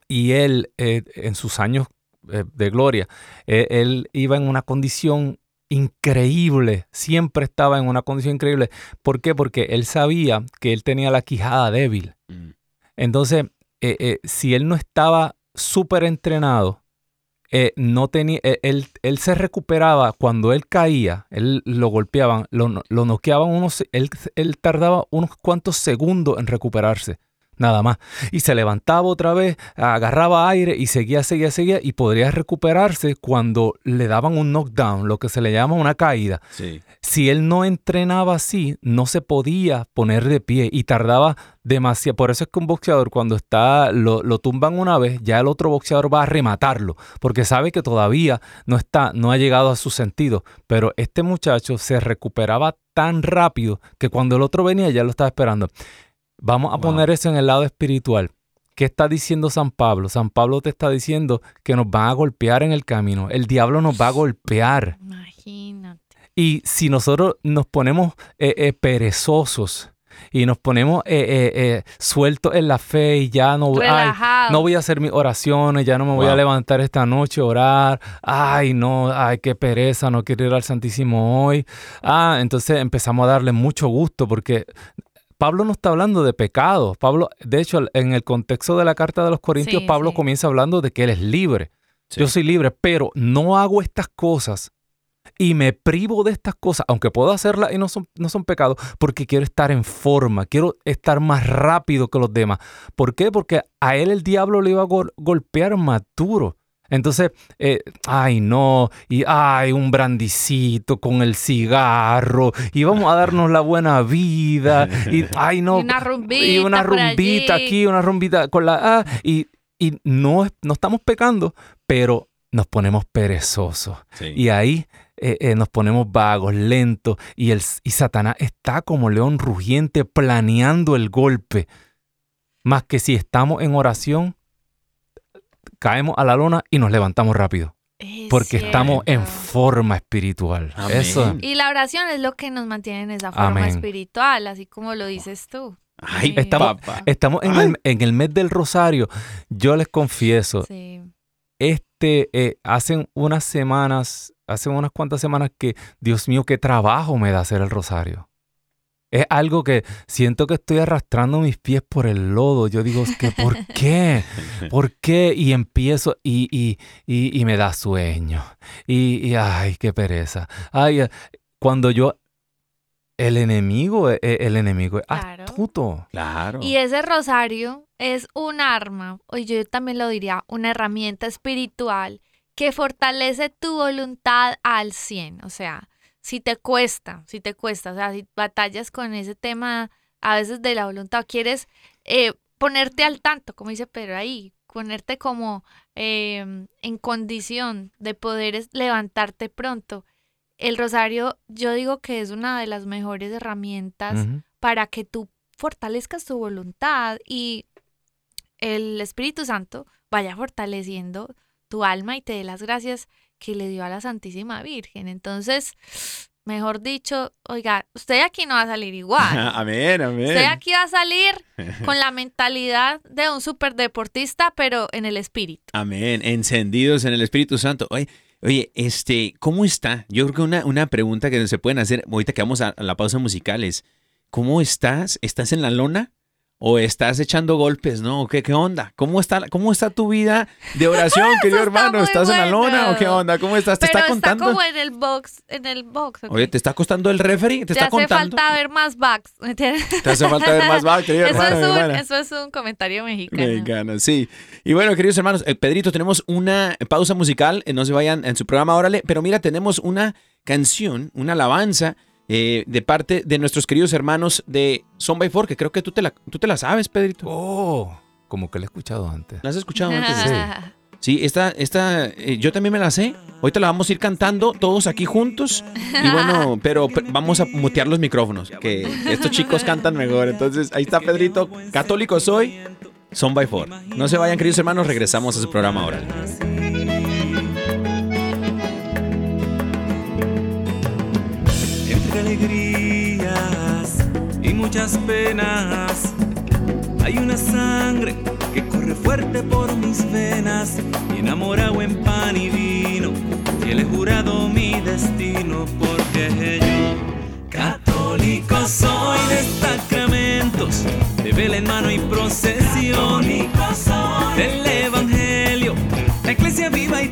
[SPEAKER 3] y él, eh, en sus años eh, de gloria, eh, él iba en una condición increíble, siempre estaba en una condición increíble. ¿Por qué? Porque él sabía que él tenía la quijada débil.
[SPEAKER 1] Mm.
[SPEAKER 3] Entonces, eh, eh, si él no estaba súper entrenado, eh, no tenía, él, él se recuperaba cuando él caía, él lo golpeaban, lo, lo noqueaban unos, él, él tardaba unos cuantos segundos en recuperarse, nada más. Y se levantaba otra vez, agarraba aire y seguía, seguía, seguía, y podría recuperarse cuando le daban un knockdown, lo que se le llama una caída
[SPEAKER 1] Sí.
[SPEAKER 3] si él no entrenaba así, no se podía poner de pie y tardaba demasiado. Por eso es que un boxeador cuando está, lo, lo tumban una vez, ya el otro boxeador va a rematarlo, porque sabe que todavía no está, no ha llegado a su sentido. Pero este muchacho se recuperaba tan rápido que cuando el otro venía ya lo estaba esperando. Vamos a
[SPEAKER 1] Wow.
[SPEAKER 3] poner eso en el lado espiritual. ¿Qué está diciendo San Pablo? San Pablo te está diciendo que nos van a golpear en el camino. El diablo nos va a golpear.
[SPEAKER 2] Imagínate.
[SPEAKER 3] Y si nosotros nos ponemos eh, eh, perezosos y nos ponemos eh, eh, eh, sueltos en la fe y ya no, ay,
[SPEAKER 2] Relajados.
[SPEAKER 3] no voy a hacer mis oraciones, ya no me voy a levantar esta noche a orar, ay no, ay qué pereza, no quiero ir al Santísimo hoy. Ah, entonces empezamos a darle mucho gusto porque Pablo no está hablando de pecado. Pablo, de hecho, en el contexto de la carta de los Corintios,
[SPEAKER 2] Sí,
[SPEAKER 3] Pablo
[SPEAKER 2] sí.
[SPEAKER 3] comienza hablando de que él es libre.
[SPEAKER 1] Sí.
[SPEAKER 3] Yo soy libre, pero no hago estas cosas y me privo de estas cosas, aunque puedo hacerlas y no son, no son pecados, porque quiero estar en forma, quiero estar más rápido que los demás. ¿Por qué? Porque a él el diablo le iba a gol- golpear más duro. Entonces, eh, ay no, y ay, un brandicito con el cigarro, y vamos a darnos la buena vida, y ay no,
[SPEAKER 2] Y una rumbita
[SPEAKER 3] y una
[SPEAKER 2] por
[SPEAKER 3] rumbita
[SPEAKER 2] allí.
[SPEAKER 3] aquí, una rumbita con la ah, y, y no, no estamos pecando, pero nos ponemos perezosos.
[SPEAKER 1] Sí.
[SPEAKER 3] Y ahí eh, eh, nos ponemos vagos, lentos, y, el, y Satanás está como león rugiente planeando el golpe. Más que si estamos en oración, caemos a la lona y nos levantamos rápido.
[SPEAKER 2] Es
[SPEAKER 3] Porque estamos en forma espiritual.
[SPEAKER 1] Amén.
[SPEAKER 3] Eso.
[SPEAKER 2] Y la oración es lo que nos mantiene en esa forma
[SPEAKER 3] Amén.
[SPEAKER 2] espiritual, así como lo dices tú.
[SPEAKER 1] Ay,
[SPEAKER 2] Sí.
[SPEAKER 3] Estamos-
[SPEAKER 1] papá.
[SPEAKER 3] Estamos en
[SPEAKER 1] Ay.
[SPEAKER 3] el, en el mes del rosario. Yo les confieso,
[SPEAKER 2] Sí.
[SPEAKER 3] este, eh, hacen unas semanas, hacen unas cuantas semanas que, Dios mío, qué trabajo me da hacer el rosario. Es algo que siento que estoy arrastrando mis pies por el lodo. Yo digo, que ¿por qué? ¿Por qué? Y empiezo y, y, y, y me da sueño. Y, y, ay, qué pereza. Ay, eh, cuando yo, el enemigo, eh, el enemigo es
[SPEAKER 2] Claro.
[SPEAKER 3] astuto.
[SPEAKER 1] Claro.
[SPEAKER 2] Y ese rosario es un arma, o yo también lo diría, una herramienta espiritual que fortalece tu voluntad al 100. O sea, si te cuesta, si te cuesta, o sea, si batallas con ese tema a veces de la voluntad, quieres eh, ponerte al tanto, como dice Pedro ahí, ponerte como eh, en condición de poder levantarte pronto. El rosario, yo digo que es una de las mejores herramientas para que tú fortalezcas tu voluntad y el Espíritu Santo vaya fortaleciendo tu alma y te dé las gracias que le dio a la Santísima Virgen. Entonces, mejor dicho, oiga, usted aquí no va a salir igual.
[SPEAKER 1] amén, amén.
[SPEAKER 2] Usted aquí va a salir con la mentalidad de un superdeportista, pero en el espíritu.
[SPEAKER 1] Amén, encendidos en el Espíritu Santo. Oye, oye, este, ¿cómo está? Yo creo que una, una pregunta que se pueden hacer ahorita que vamos a, a la pausa musical es, ¿cómo estás? ¿Estás en la lona? ¿O estás echando golpes, no? ¿Qué, qué onda? ¿Cómo está, ¿Cómo está tu vida de oración, querido
[SPEAKER 2] está
[SPEAKER 1] hermano? ¿Estás en la lona o qué onda? ¿Cómo estás? ¿Te
[SPEAKER 2] Pero
[SPEAKER 1] está contando?
[SPEAKER 2] como en el box, en el box.
[SPEAKER 1] Oye, ¿te está costando el referee? ¿Te
[SPEAKER 2] Te
[SPEAKER 1] está
[SPEAKER 2] hace
[SPEAKER 1] contando?
[SPEAKER 2] falta ver más backs.
[SPEAKER 1] Te hace falta ver más back, querido
[SPEAKER 2] eso,
[SPEAKER 1] hermano,
[SPEAKER 2] es un,
[SPEAKER 1] hermana.
[SPEAKER 2] eso es un comentario mexicano.
[SPEAKER 1] Mexicano, sí. Y bueno, queridos hermanos, eh, Pedrito, tenemos una pausa musical, eh, no se vayan en su programa, órale, pero mira, tenemos una canción, una alabanza eh, de parte de nuestros queridos hermanos de Son by Four, que creo que tú te la, tú te la sabes, Pedrito.
[SPEAKER 3] Oh, como que lo he escuchado antes.
[SPEAKER 1] ¿La has escuchado antes? Sí, esta, esta, eh, yo también me la sé. Ahorita la vamos a ir cantando todos aquí juntos. Y bueno, pero pe- vamos a mutear los micrófonos, que estos chicos cantan mejor. Entonces, ahí está Pedrito. Católico soy, son by four. No se vayan, queridos hermanos, regresamos a su programa ahora.
[SPEAKER 4] Alegrías y muchas penas. Hay una sangre que corre fuerte por mis venas y enamorado en pan y vino. Y he jurado mi destino porque yo, católico soy de sacramentos, de vela en mano y procesión. Del evangelio, la iglesia viva y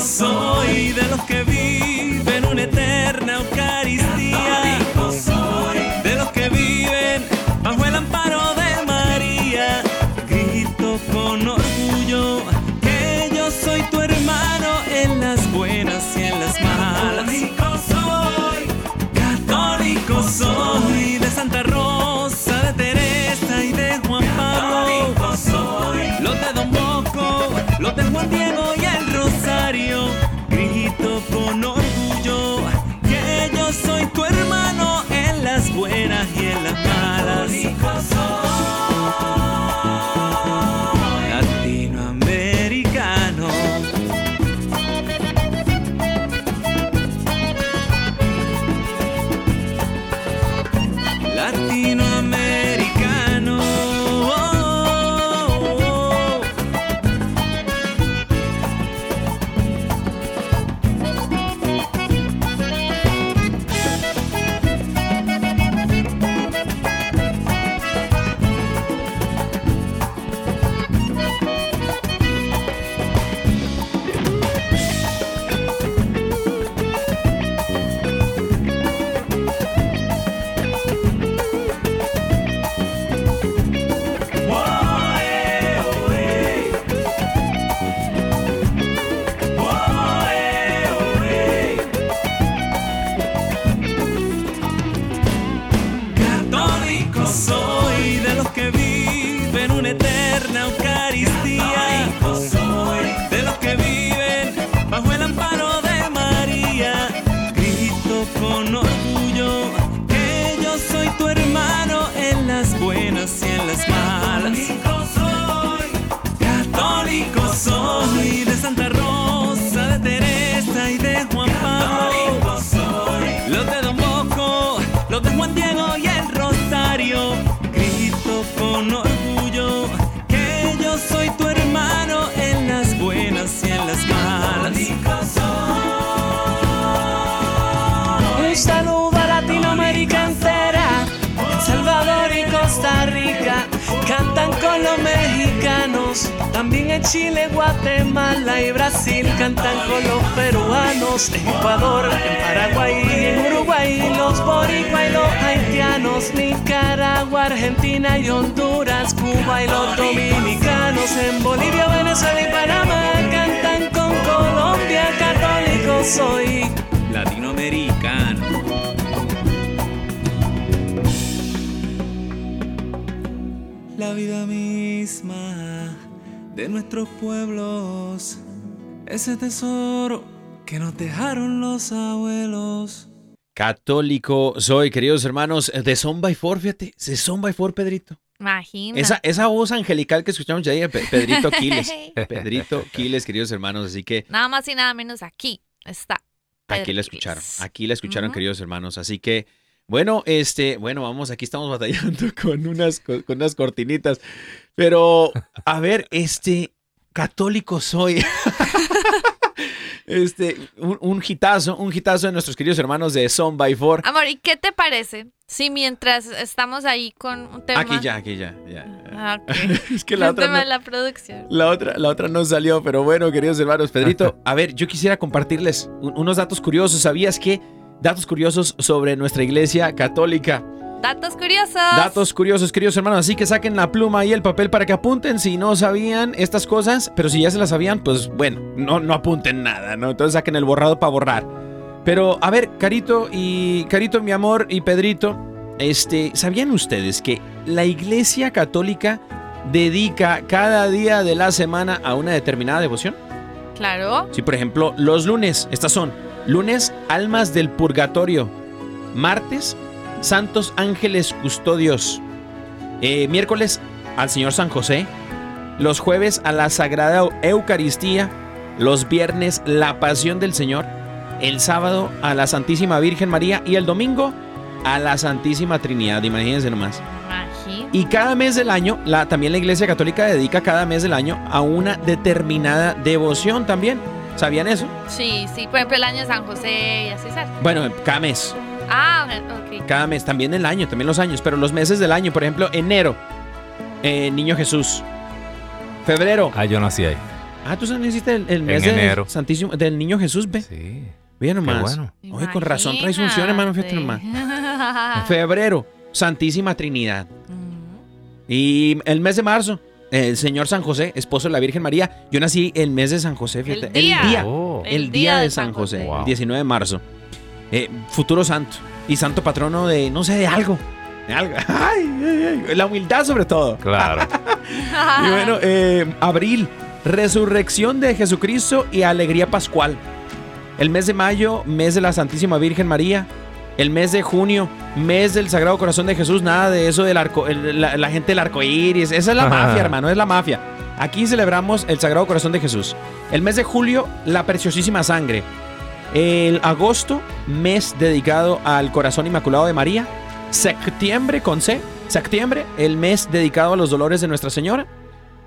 [SPEAKER 4] soy de los que viven
[SPEAKER 5] Chile, Guatemala y Brasil, cantan con los peruanos, en Ecuador, en Paraguay y en Uruguay, los boricua y los haitianos, Nicaragua, Argentina y Honduras, Cuba y los dominicanos, en Bolivia, Venezuela y Panamá, cantan con Colombia, católico soy.
[SPEAKER 4] Latinoamericano. La vida misma de nuestros pueblos, ese tesoro que nos dejaron los abuelos.
[SPEAKER 1] Católico soy, queridos hermanos, de Son by Four, fíjate, de Son by Four, Pedrito.
[SPEAKER 2] Imagina.
[SPEAKER 1] Esa, esa voz angelical que escuchamos ya ahí, Pe- Pedrito Quiles. Pedrito Quiles, queridos hermanos, así que
[SPEAKER 2] Nada más y nada menos aquí está.
[SPEAKER 1] aquí
[SPEAKER 2] Pedro
[SPEAKER 1] la escucharon, aquí la escucharon,
[SPEAKER 2] Ujú.
[SPEAKER 1] queridos hermanos, así que bueno, este, bueno, vamos, aquí estamos batallando con unas, con unas cortinitas, pero a ver, este, católico soy. Este, un, un hitazo, un hitazo de nuestros queridos hermanos de Son by Four.
[SPEAKER 2] Amor, ¿y qué te parece si mientras estamos ahí con un tema...
[SPEAKER 1] Aquí ya, aquí ya, ya.
[SPEAKER 2] Ah.
[SPEAKER 1] Es que la
[SPEAKER 2] Un
[SPEAKER 1] otra
[SPEAKER 2] tema
[SPEAKER 1] no-
[SPEAKER 2] de la producción.
[SPEAKER 1] La otra, la otra no salió, pero bueno, queridos hermanos. Pedrito, a ver, yo quisiera compartirles un- unos datos curiosos. ¿Sabías que? Datos curiosos sobre nuestra iglesia católica.
[SPEAKER 2] Datos curiosos.
[SPEAKER 1] Datos curiosos, queridos hermanos. Así que saquen la pluma y el papel para que apunten si no sabían estas cosas. Pero si ya se las sabían, pues bueno, no, no apunten nada, ¿no? Entonces saquen el borrado para borrar. Pero, a ver, Carito y Carito, mi amor, y Pedrito, este, ¿sabían ustedes que la iglesia católica dedica cada día de la semana a una determinada devoción?
[SPEAKER 2] Claro.
[SPEAKER 1] Sí, por ejemplo, los lunes, estas son lunes, almas del purgatorio, martes, santos ángeles custodios, Eh, miércoles, al Señor San José, los jueves, a la Sagrada Eucaristía, los viernes, la Pasión del Señor, el sábado, a la Santísima Virgen María y el domingo, a la Santísima Trinidad, imagínense nomás. Y cada mes del año, la, también la Iglesia Católica dedica cada mes del año a una determinada devoción también. ¿Sabían eso?
[SPEAKER 2] Sí, sí. Por ejemplo, el año de San José y así.
[SPEAKER 1] Bueno, cada mes,
[SPEAKER 2] Ah, ok.
[SPEAKER 1] cada mes, también el año, también los años, pero los meses del año, por ejemplo, enero, eh, Niño Jesús. Febrero,
[SPEAKER 3] Ah, yo nací ahí.
[SPEAKER 1] ah, tú naciste el, el mes del
[SPEAKER 3] enero.
[SPEAKER 1] Santísimo, del Niño Jesús, ve.
[SPEAKER 3] Sí. Qué
[SPEAKER 1] nomás.
[SPEAKER 3] bueno.
[SPEAKER 1] Oye, con razón traes unción, hermano, fíjate nomás. Febrero, Santísima Trinidad. Y el mes de marzo, el Señor San José, esposo de la Virgen María. Yo nací el mes de San José, fíjate.
[SPEAKER 2] día.
[SPEAKER 3] Oh.
[SPEAKER 1] El, día, de San José,
[SPEAKER 3] Wow.
[SPEAKER 1] el 19 de marzo. Eh, futuro santo y santo patrono de, no sé, de algo. De algo. Ay, ay, ay, La humildad sobre todo.
[SPEAKER 3] Claro.
[SPEAKER 1] Y bueno, eh, abril, resurrección de Jesucristo y alegría pascual. El mes de mayo, mes de la Santísima Virgen María. El mes de junio, mes del Sagrado Corazón de Jesús. Nada de eso del arco, el- la, la gente del arco iris. Esa es la mafia, hermano, es la mafia. Aquí celebramos el Sagrado Corazón de Jesús. El mes de julio, la preciosísima sangre. El agosto, mes dedicado al Corazón Inmaculado de María. Septiembre, con C. Septiembre, el mes dedicado a los dolores de Nuestra Señora.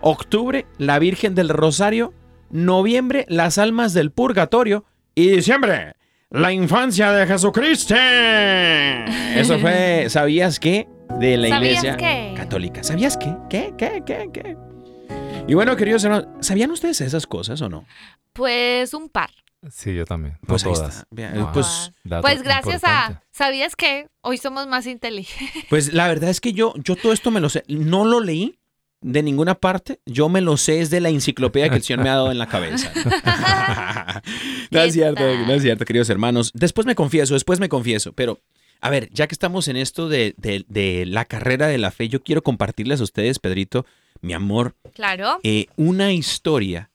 [SPEAKER 1] Octubre, la Virgen del Rosario. Noviembre, las almas del purgatorio. Y diciembre, la infancia de Jesucristo. Eso fue, ¿sabías qué? De la
[SPEAKER 2] ¿Sabías
[SPEAKER 1] iglesia
[SPEAKER 2] qué?
[SPEAKER 1] católica. ¿Sabías qué? ¿Qué? ¿Qué? ¿Qué? ¿Qué? Y bueno, queridos hermanos, ¿sabían ustedes esas cosas o no?
[SPEAKER 2] Pues un par.
[SPEAKER 3] Sí, yo también. No
[SPEAKER 1] Pues ahí
[SPEAKER 3] todas.
[SPEAKER 1] está. Vean,
[SPEAKER 3] Wow.
[SPEAKER 1] Pues,
[SPEAKER 2] Pues gracias
[SPEAKER 3] importante.
[SPEAKER 2] a. ¿Sabías qué? Hoy somos más inteligentes.
[SPEAKER 1] pues la verdad es que yo, yo todo esto me lo sé. No lo leí de ninguna parte. Yo me lo sé es de la enciclopedia que el Señor me ha dado en la cabeza. no es
[SPEAKER 2] ¿Qué
[SPEAKER 1] cierto, no es cierto, queridos hermanos. Después me confieso, después me confieso. Pero, a ver, ya que estamos en esto de, de- de la carrera de la fe, yo quiero compartirles a ustedes, Pedrito, mi amor,
[SPEAKER 2] Claro.
[SPEAKER 1] eh, una historia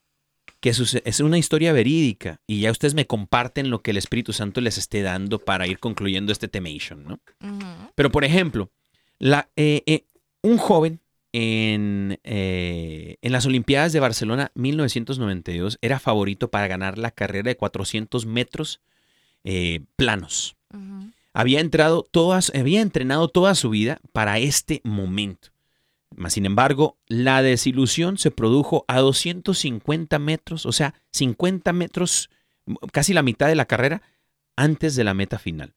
[SPEAKER 1] que es una historia verídica y ya ustedes me comparten lo que el Espíritu Santo les esté dando para ir concluyendo este temation, ¿no? Pero, por ejemplo, la, eh, eh, un joven en, eh, en las Olimpiadas de Barcelona 1992 era favorito para ganar la carrera de 400 metros planos. Había, entrado todas, había entrenado toda su vida para este momento. Mas, sin embargo, la desilusión se produjo a 250 metros, o sea, 50 metros, casi la mitad de la carrera, antes de la meta final.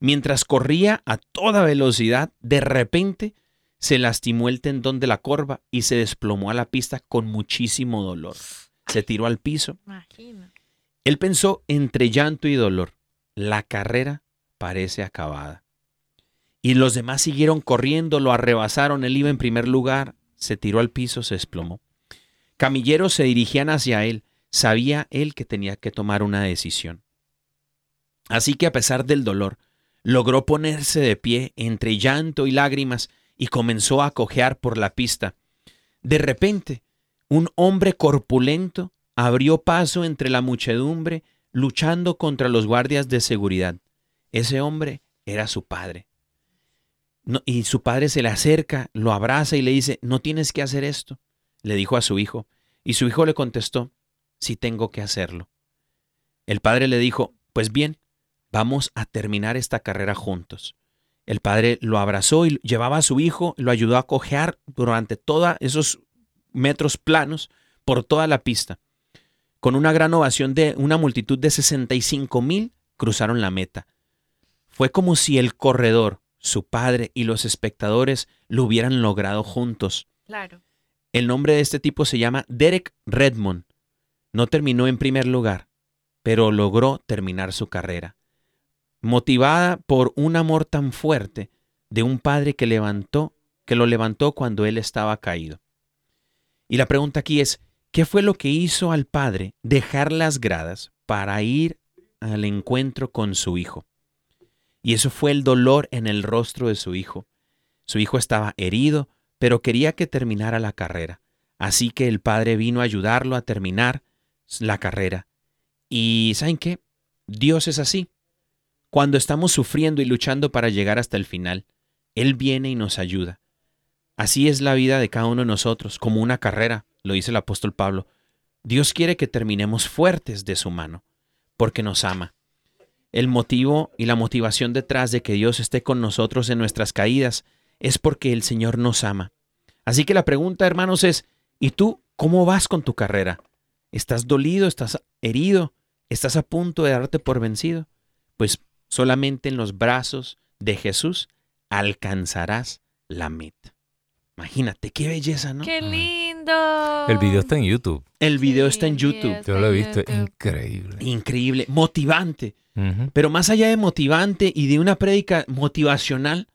[SPEAKER 1] Mientras corría a toda velocidad, de repente se lastimó el tendón de la corva y se desplomó a la pista con muchísimo dolor. Se tiró al piso.
[SPEAKER 2] Imagina.
[SPEAKER 1] Él pensó entre llanto y dolor. La carrera parece acabada. Y los demás siguieron corriendo, lo arrebasaron, él iba en primer lugar, se tiró al piso, se desplomó. Camilleros se dirigían hacia él, sabía él que tenía que tomar una decisión. Así que a pesar del dolor, logró ponerse de pie entre llanto y lágrimas y comenzó a cojear por la pista. De repente, un hombre corpulento abrió paso entre la muchedumbre luchando contra los guardias de seguridad. Ese hombre era su padre. Y su padre se le acerca, lo abraza y le dice, no tienes que hacer esto, le dijo a su hijo. Y su hijo le contestó, sí tengo que hacerlo. El padre le dijo, pues bien, vamos a terminar esta carrera juntos. El padre lo abrazó y llevaba a su hijo, lo ayudó a cojear durante todos esos metros planos por toda la pista. Con una gran ovación de una multitud de 65 mil, cruzaron la meta. Fue como si el corredor, su padre y los espectadores lo hubieran logrado juntos.
[SPEAKER 2] Claro.
[SPEAKER 1] El nombre de este tipo se llama Derek Redmond. No terminó en primer lugar, pero logró terminar su carrera. Motivada por un amor tan fuerte de un padre que levantó, que lo levantó cuando él estaba caído. Y la pregunta aquí es, ¿qué fue lo que hizo al padre dejar las gradas para ir al encuentro con su hijo? Y eso fue el dolor en el rostro de su hijo. Su hijo estaba herido, pero quería que terminara la carrera. Así que el padre vino a ayudarlo a terminar la carrera. Y ¿saben qué? Dios es así. Cuando estamos sufriendo y luchando para llegar hasta el final, Él viene y nos ayuda. Así es la vida de cada uno de nosotros, como una carrera, lo dice el apóstol Pablo. Dios quiere que terminemos fuertes de su mano, porque nos ama. El motivo y la motivación detrás de que Dios esté con nosotros en nuestras caídas es porque el Señor nos ama. Así que la pregunta, hermanos, es, ¿y tú cómo vas con tu carrera? ¿Estás dolido? ¿Estás herido? ¿Estás a punto de darte por vencido? Pues solamente en los brazos de Jesús alcanzarás la meta. Imagínate, qué belleza, ¿no?
[SPEAKER 2] ¡Qué lindo!
[SPEAKER 3] El video está en YouTube.
[SPEAKER 1] El video
[SPEAKER 2] Sí,
[SPEAKER 1] está en YouTube.
[SPEAKER 2] está
[SPEAKER 3] Yo lo he visto,
[SPEAKER 2] YouTube.
[SPEAKER 3] increíble.
[SPEAKER 1] Increíble, motivante. Pero más allá de motivante y de una prédica motivacional,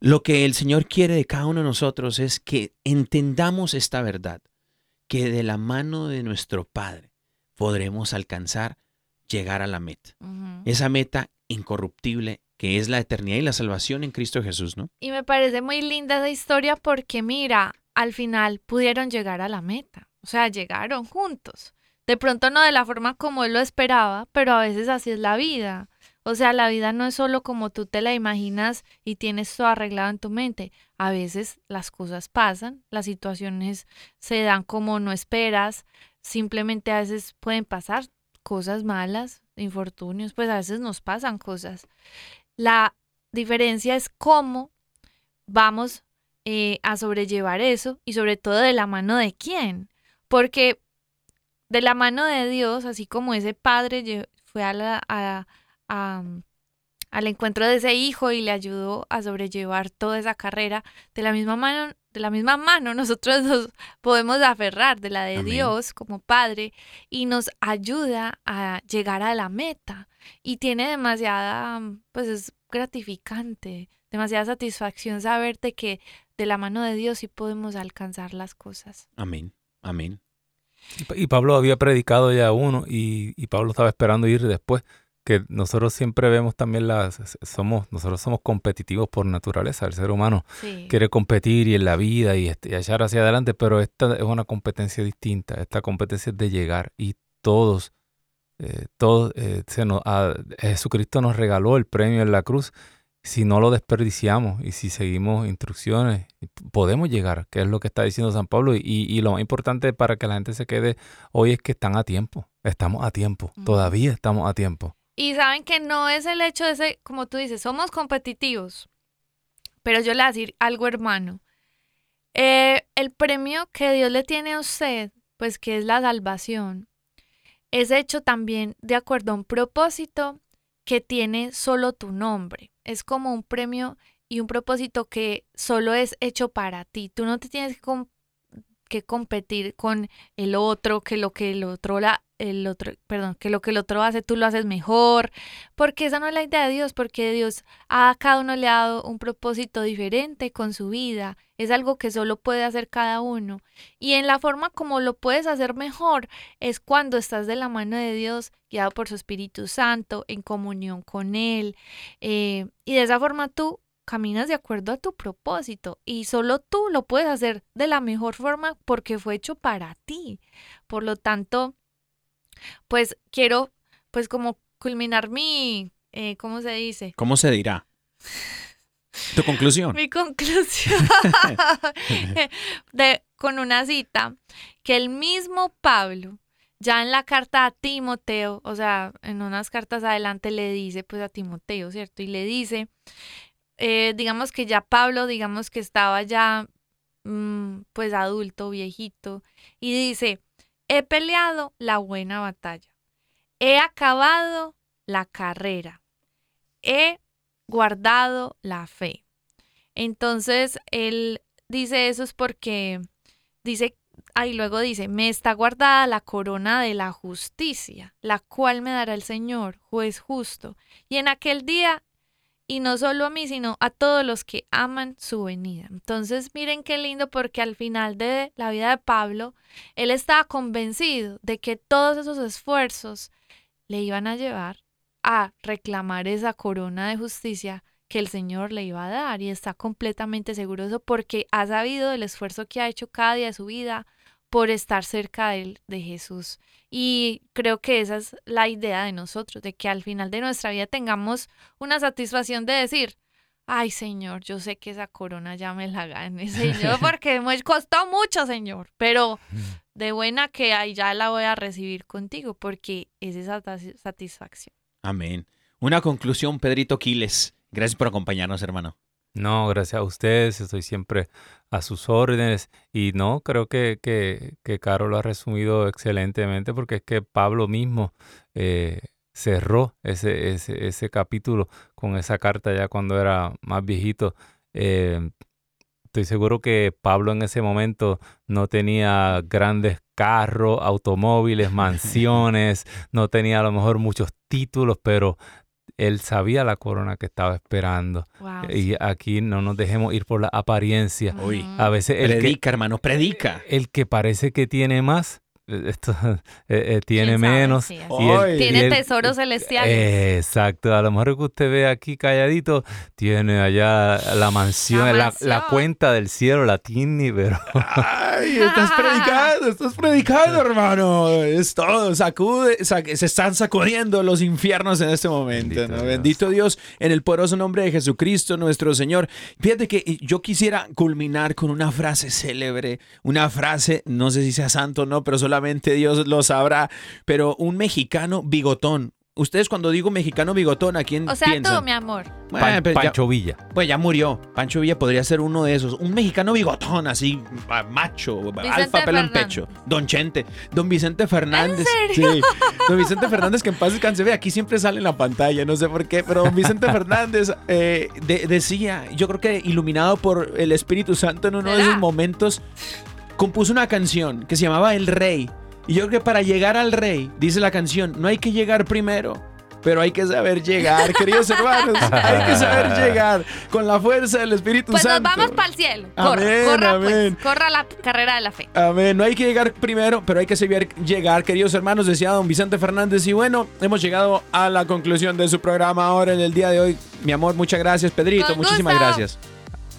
[SPEAKER 1] lo que el Señor quiere de cada uno de nosotros es que entendamos esta verdad, que de la mano de nuestro Padre podremos alcanzar, llegar a la meta. Esa meta incorruptible que es la eternidad y la salvación en Cristo Jesús, ¿no?
[SPEAKER 2] Y me parece muy linda esa historia porque mira, al final pudieron llegar a la meta. O sea, llegaron juntos. De pronto no de la forma como él lo esperaba, pero a veces así es la vida. O sea, la vida no es solo como tú te la imaginas y tienes todo arreglado en tu mente. A veces las cosas pasan, las situaciones se dan como no esperas, simplemente a veces pueden pasar cosas malas, infortunios, pues a veces nos pasan cosas. La diferencia es cómo vamos eh, a sobrellevar eso y sobre todo de la mano de quién. Porque de la mano de Dios, así como ese padre fue a la- a- a, mm, al encuentro de ese hijo y le ayudó a sobrellevar toda esa carrera, de la misma mano, de la misma mano nosotros nos podemos aferrar de la de
[SPEAKER 1] Amén.
[SPEAKER 2] Dios como padre y nos ayuda a llegar a la meta y tiene demasiada, mm, pues es gratificante, demasiada satisfacción saber de que de la mano de Dios sí podemos alcanzar las cosas.
[SPEAKER 1] Amén, amén.
[SPEAKER 3] Y Pa- Y Pablo había predicado ya uno y, y Pablo estaba esperando ir después, que nosotros siempre vemos también las somos nosotros somos competitivos por naturaleza el ser humano
[SPEAKER 2] Sí.
[SPEAKER 3] quiere competir y en la vida y, este, y echar hacia adelante pero esta es una competencia distinta esta competencia es de llegar y todos eh, todos eh, se nos, a- Jesucristo nos regaló el premio en la cruz si no lo desperdiciamos y si seguimos instrucciones podemos llegar que es lo que está diciendo San Pablo y, y lo más importante para que la gente se quede hoy es que están a tiempo estamos a tiempo todavía estamos a tiempo
[SPEAKER 2] Y saben que no es el hecho de ese, como tú dices, somos competitivos. Pero yo le voy a decir algo, hermano. Eh, el premio que Dios le tiene a usted, pues que es la salvación, es hecho también de acuerdo a un propósito que tiene solo tu nombre. Es como un premio y un propósito que solo es hecho para ti. Tú no te tienes que, que competir con el otro, que lo que el otro la, el otro, perdón, que lo que el otro hace tú lo haces mejor, porque esa no es la idea de Dios, porque Dios a cada uno le ha dado un propósito diferente con su vida, es algo que solo puede hacer cada uno. Y en la forma como lo puedes hacer mejor es cuando estás de la mano de Dios, guiado por su Espíritu Santo, en comunión con Él, eh, y de esa forma tú caminas de acuerdo a tu propósito y solo tú lo puedes hacer de la mejor forma porque fue hecho para ti. Por lo tanto, pues quiero pues como culminar mi, eh, ¿cómo se dice?
[SPEAKER 1] ¿Cómo se dirá? Tu conclusión.
[SPEAKER 2] Mi conclusión de, con una cita que el mismo Pablo ya en la carta a Timoteo, o sea, en unas cartas adelante le dice pues a Timoteo, ¿cierto? Y le dice, eh, digamos que ya Pablo, digamos que estaba ya mm, pues adulto, viejito, y dice, he peleado la buena batalla, he acabado la carrera, he guardado la fe. Entonces, él dice eso es porque dice, ahí luego dice, me está guardada la corona de la justicia, la cual me dará el Señor, juez justo. Y en aquel día, y no solo a mí, sino a todos los que aman su venida. Entonces, miren qué lindo porque al final de la vida de Pablo, él estaba convencido de que todos esos esfuerzos le iban a llevar a reclamar esa corona de justicia que el Señor le iba a dar y está completamente seguro de eso porque ha sabido del esfuerzo que ha hecho cada día de su vida por estar cerca de, él, de Jesús. Y creo que esa es la idea de nosotros, de que al final de nuestra vida tengamos una satisfacción de decir, ay Señor, yo sé que esa corona ya me la gane, Señor, porque me costó mucho, Señor, pero de buena que ahí ya la voy a recibir contigo, porque es esa satisfacción.
[SPEAKER 1] Amén. Una conclusión, Pedrito Quiles. Gracias por acompañarnos, hermano.
[SPEAKER 3] No, gracias a ustedes, estoy siempre a sus órdenes y no, creo que, que, que Caro lo ha resumido excelentemente porque es que Pablo mismo eh, cerró ese, ese, ese, capítulo con esa carta ya cuando era más viejito. Eh, estoy seguro que Pablo en ese momento no tenía grandes carros, automóviles, mansiones, no tenía a lo mejor muchos títulos, pero él sabía la corona que estaba esperando.
[SPEAKER 2] Wow,
[SPEAKER 3] y aquí no nos dejemos ir por la apariencia.
[SPEAKER 1] Uy.
[SPEAKER 3] A veces el
[SPEAKER 1] Predica,
[SPEAKER 3] que,
[SPEAKER 1] hermano, predica.
[SPEAKER 3] el que parece que tiene más, esto, eh, eh, tiene menos.
[SPEAKER 2] Sí, así
[SPEAKER 1] y
[SPEAKER 2] es.
[SPEAKER 1] el-
[SPEAKER 2] Tiene
[SPEAKER 3] y el-
[SPEAKER 2] tesoros celestiales.
[SPEAKER 3] Eh, exacto, a lo mejor que usted ve aquí calladito, tiene allá la mansión,
[SPEAKER 2] La
[SPEAKER 3] la,
[SPEAKER 2] mansión.
[SPEAKER 3] la cuenta del cielo, la tiene, pero
[SPEAKER 1] Ay, estás predicando, estás predicando, hermano. Es todo, sacude, sac- se están sacudiendo los infiernos en este momento.
[SPEAKER 3] Bendito
[SPEAKER 1] ¿no?
[SPEAKER 3] Dios.
[SPEAKER 1] Bendito Dios, en el poderoso nombre de Jesucristo, nuestro Señor. Fíjate que yo quisiera culminar con una frase célebre, una frase, no sé si sea santo o no, pero solamente Dios lo sabrá, pero un mexicano bigotón. Ustedes cuando digo mexicano bigotón, ¿a quién
[SPEAKER 2] o sea,
[SPEAKER 1] piensan?
[SPEAKER 2] tú, mi amor.
[SPEAKER 1] Bueno,
[SPEAKER 3] Pan-
[SPEAKER 1] pues ya-
[SPEAKER 3] Pancho Villa.
[SPEAKER 1] pues ya murió. Pancho Villa podría ser uno de esos. Un mexicano bigotón, así, macho, alfa pelo en
[SPEAKER 2] Fernández.
[SPEAKER 1] pecho. Don Chente. Don Vicente Fernández.
[SPEAKER 2] serio?
[SPEAKER 1] Sí. Don Vicente Fernández, que en paz descanse. Ve, aquí siempre sale en la pantalla, no sé por qué, pero don Vicente Fernández eh, de- decía, yo creo que iluminado por el Espíritu Santo en uno de
[SPEAKER 2] ¿Será?
[SPEAKER 1] esos momentos, compuso una canción que se llamaba El Rey. Y yo creo que para llegar al rey, dice la canción, no hay que llegar primero, pero hay que saber llegar, queridos hermanos. Hay que saber llegar con la fuerza del Espíritu
[SPEAKER 2] Pues nos
[SPEAKER 1] Santo.
[SPEAKER 2] vamos para el cielo. Corra,
[SPEAKER 1] Amén,
[SPEAKER 2] corra,
[SPEAKER 1] amén.
[SPEAKER 2] pues. Corra la carrera de la fe.
[SPEAKER 1] Amén. No hay que llegar primero, pero hay que saber llegar, queridos hermanos, decía don Vicente Fernández. Y bueno, hemos llegado a la conclusión de su programa ahora en el día de hoy. Mi amor, muchas gracias, Pedrito.
[SPEAKER 2] Con
[SPEAKER 1] Muchísimas
[SPEAKER 2] gusto.
[SPEAKER 1] gracias.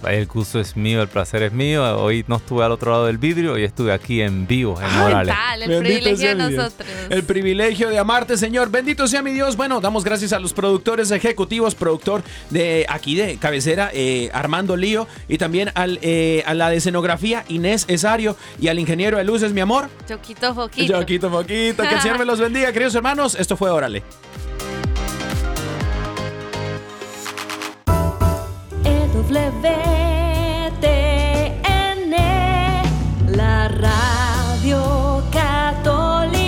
[SPEAKER 3] El gusto es mío, el placer es mío. Hoy no estuve al otro lado del vidrio, hoy estuve aquí en vivo, en Morales.
[SPEAKER 2] Tal, el
[SPEAKER 1] Bendito
[SPEAKER 2] privilegio de nosotros.
[SPEAKER 1] El privilegio de amarte, Señor. Bendito sea mi Dios. Bueno, damos gracias a los productores ejecutivos, productor de aquí de cabecera, eh, Armando Lío, y también al, eh, a la de escenografía, Inés Esario, y al ingeniero de luces, mi amor.
[SPEAKER 2] Choquito foquito.
[SPEAKER 1] Yoquito Poquito. Que el Señor me los bendiga, queridos hermanos. Esto fue Órale.
[SPEAKER 6] WTN, la radio católica.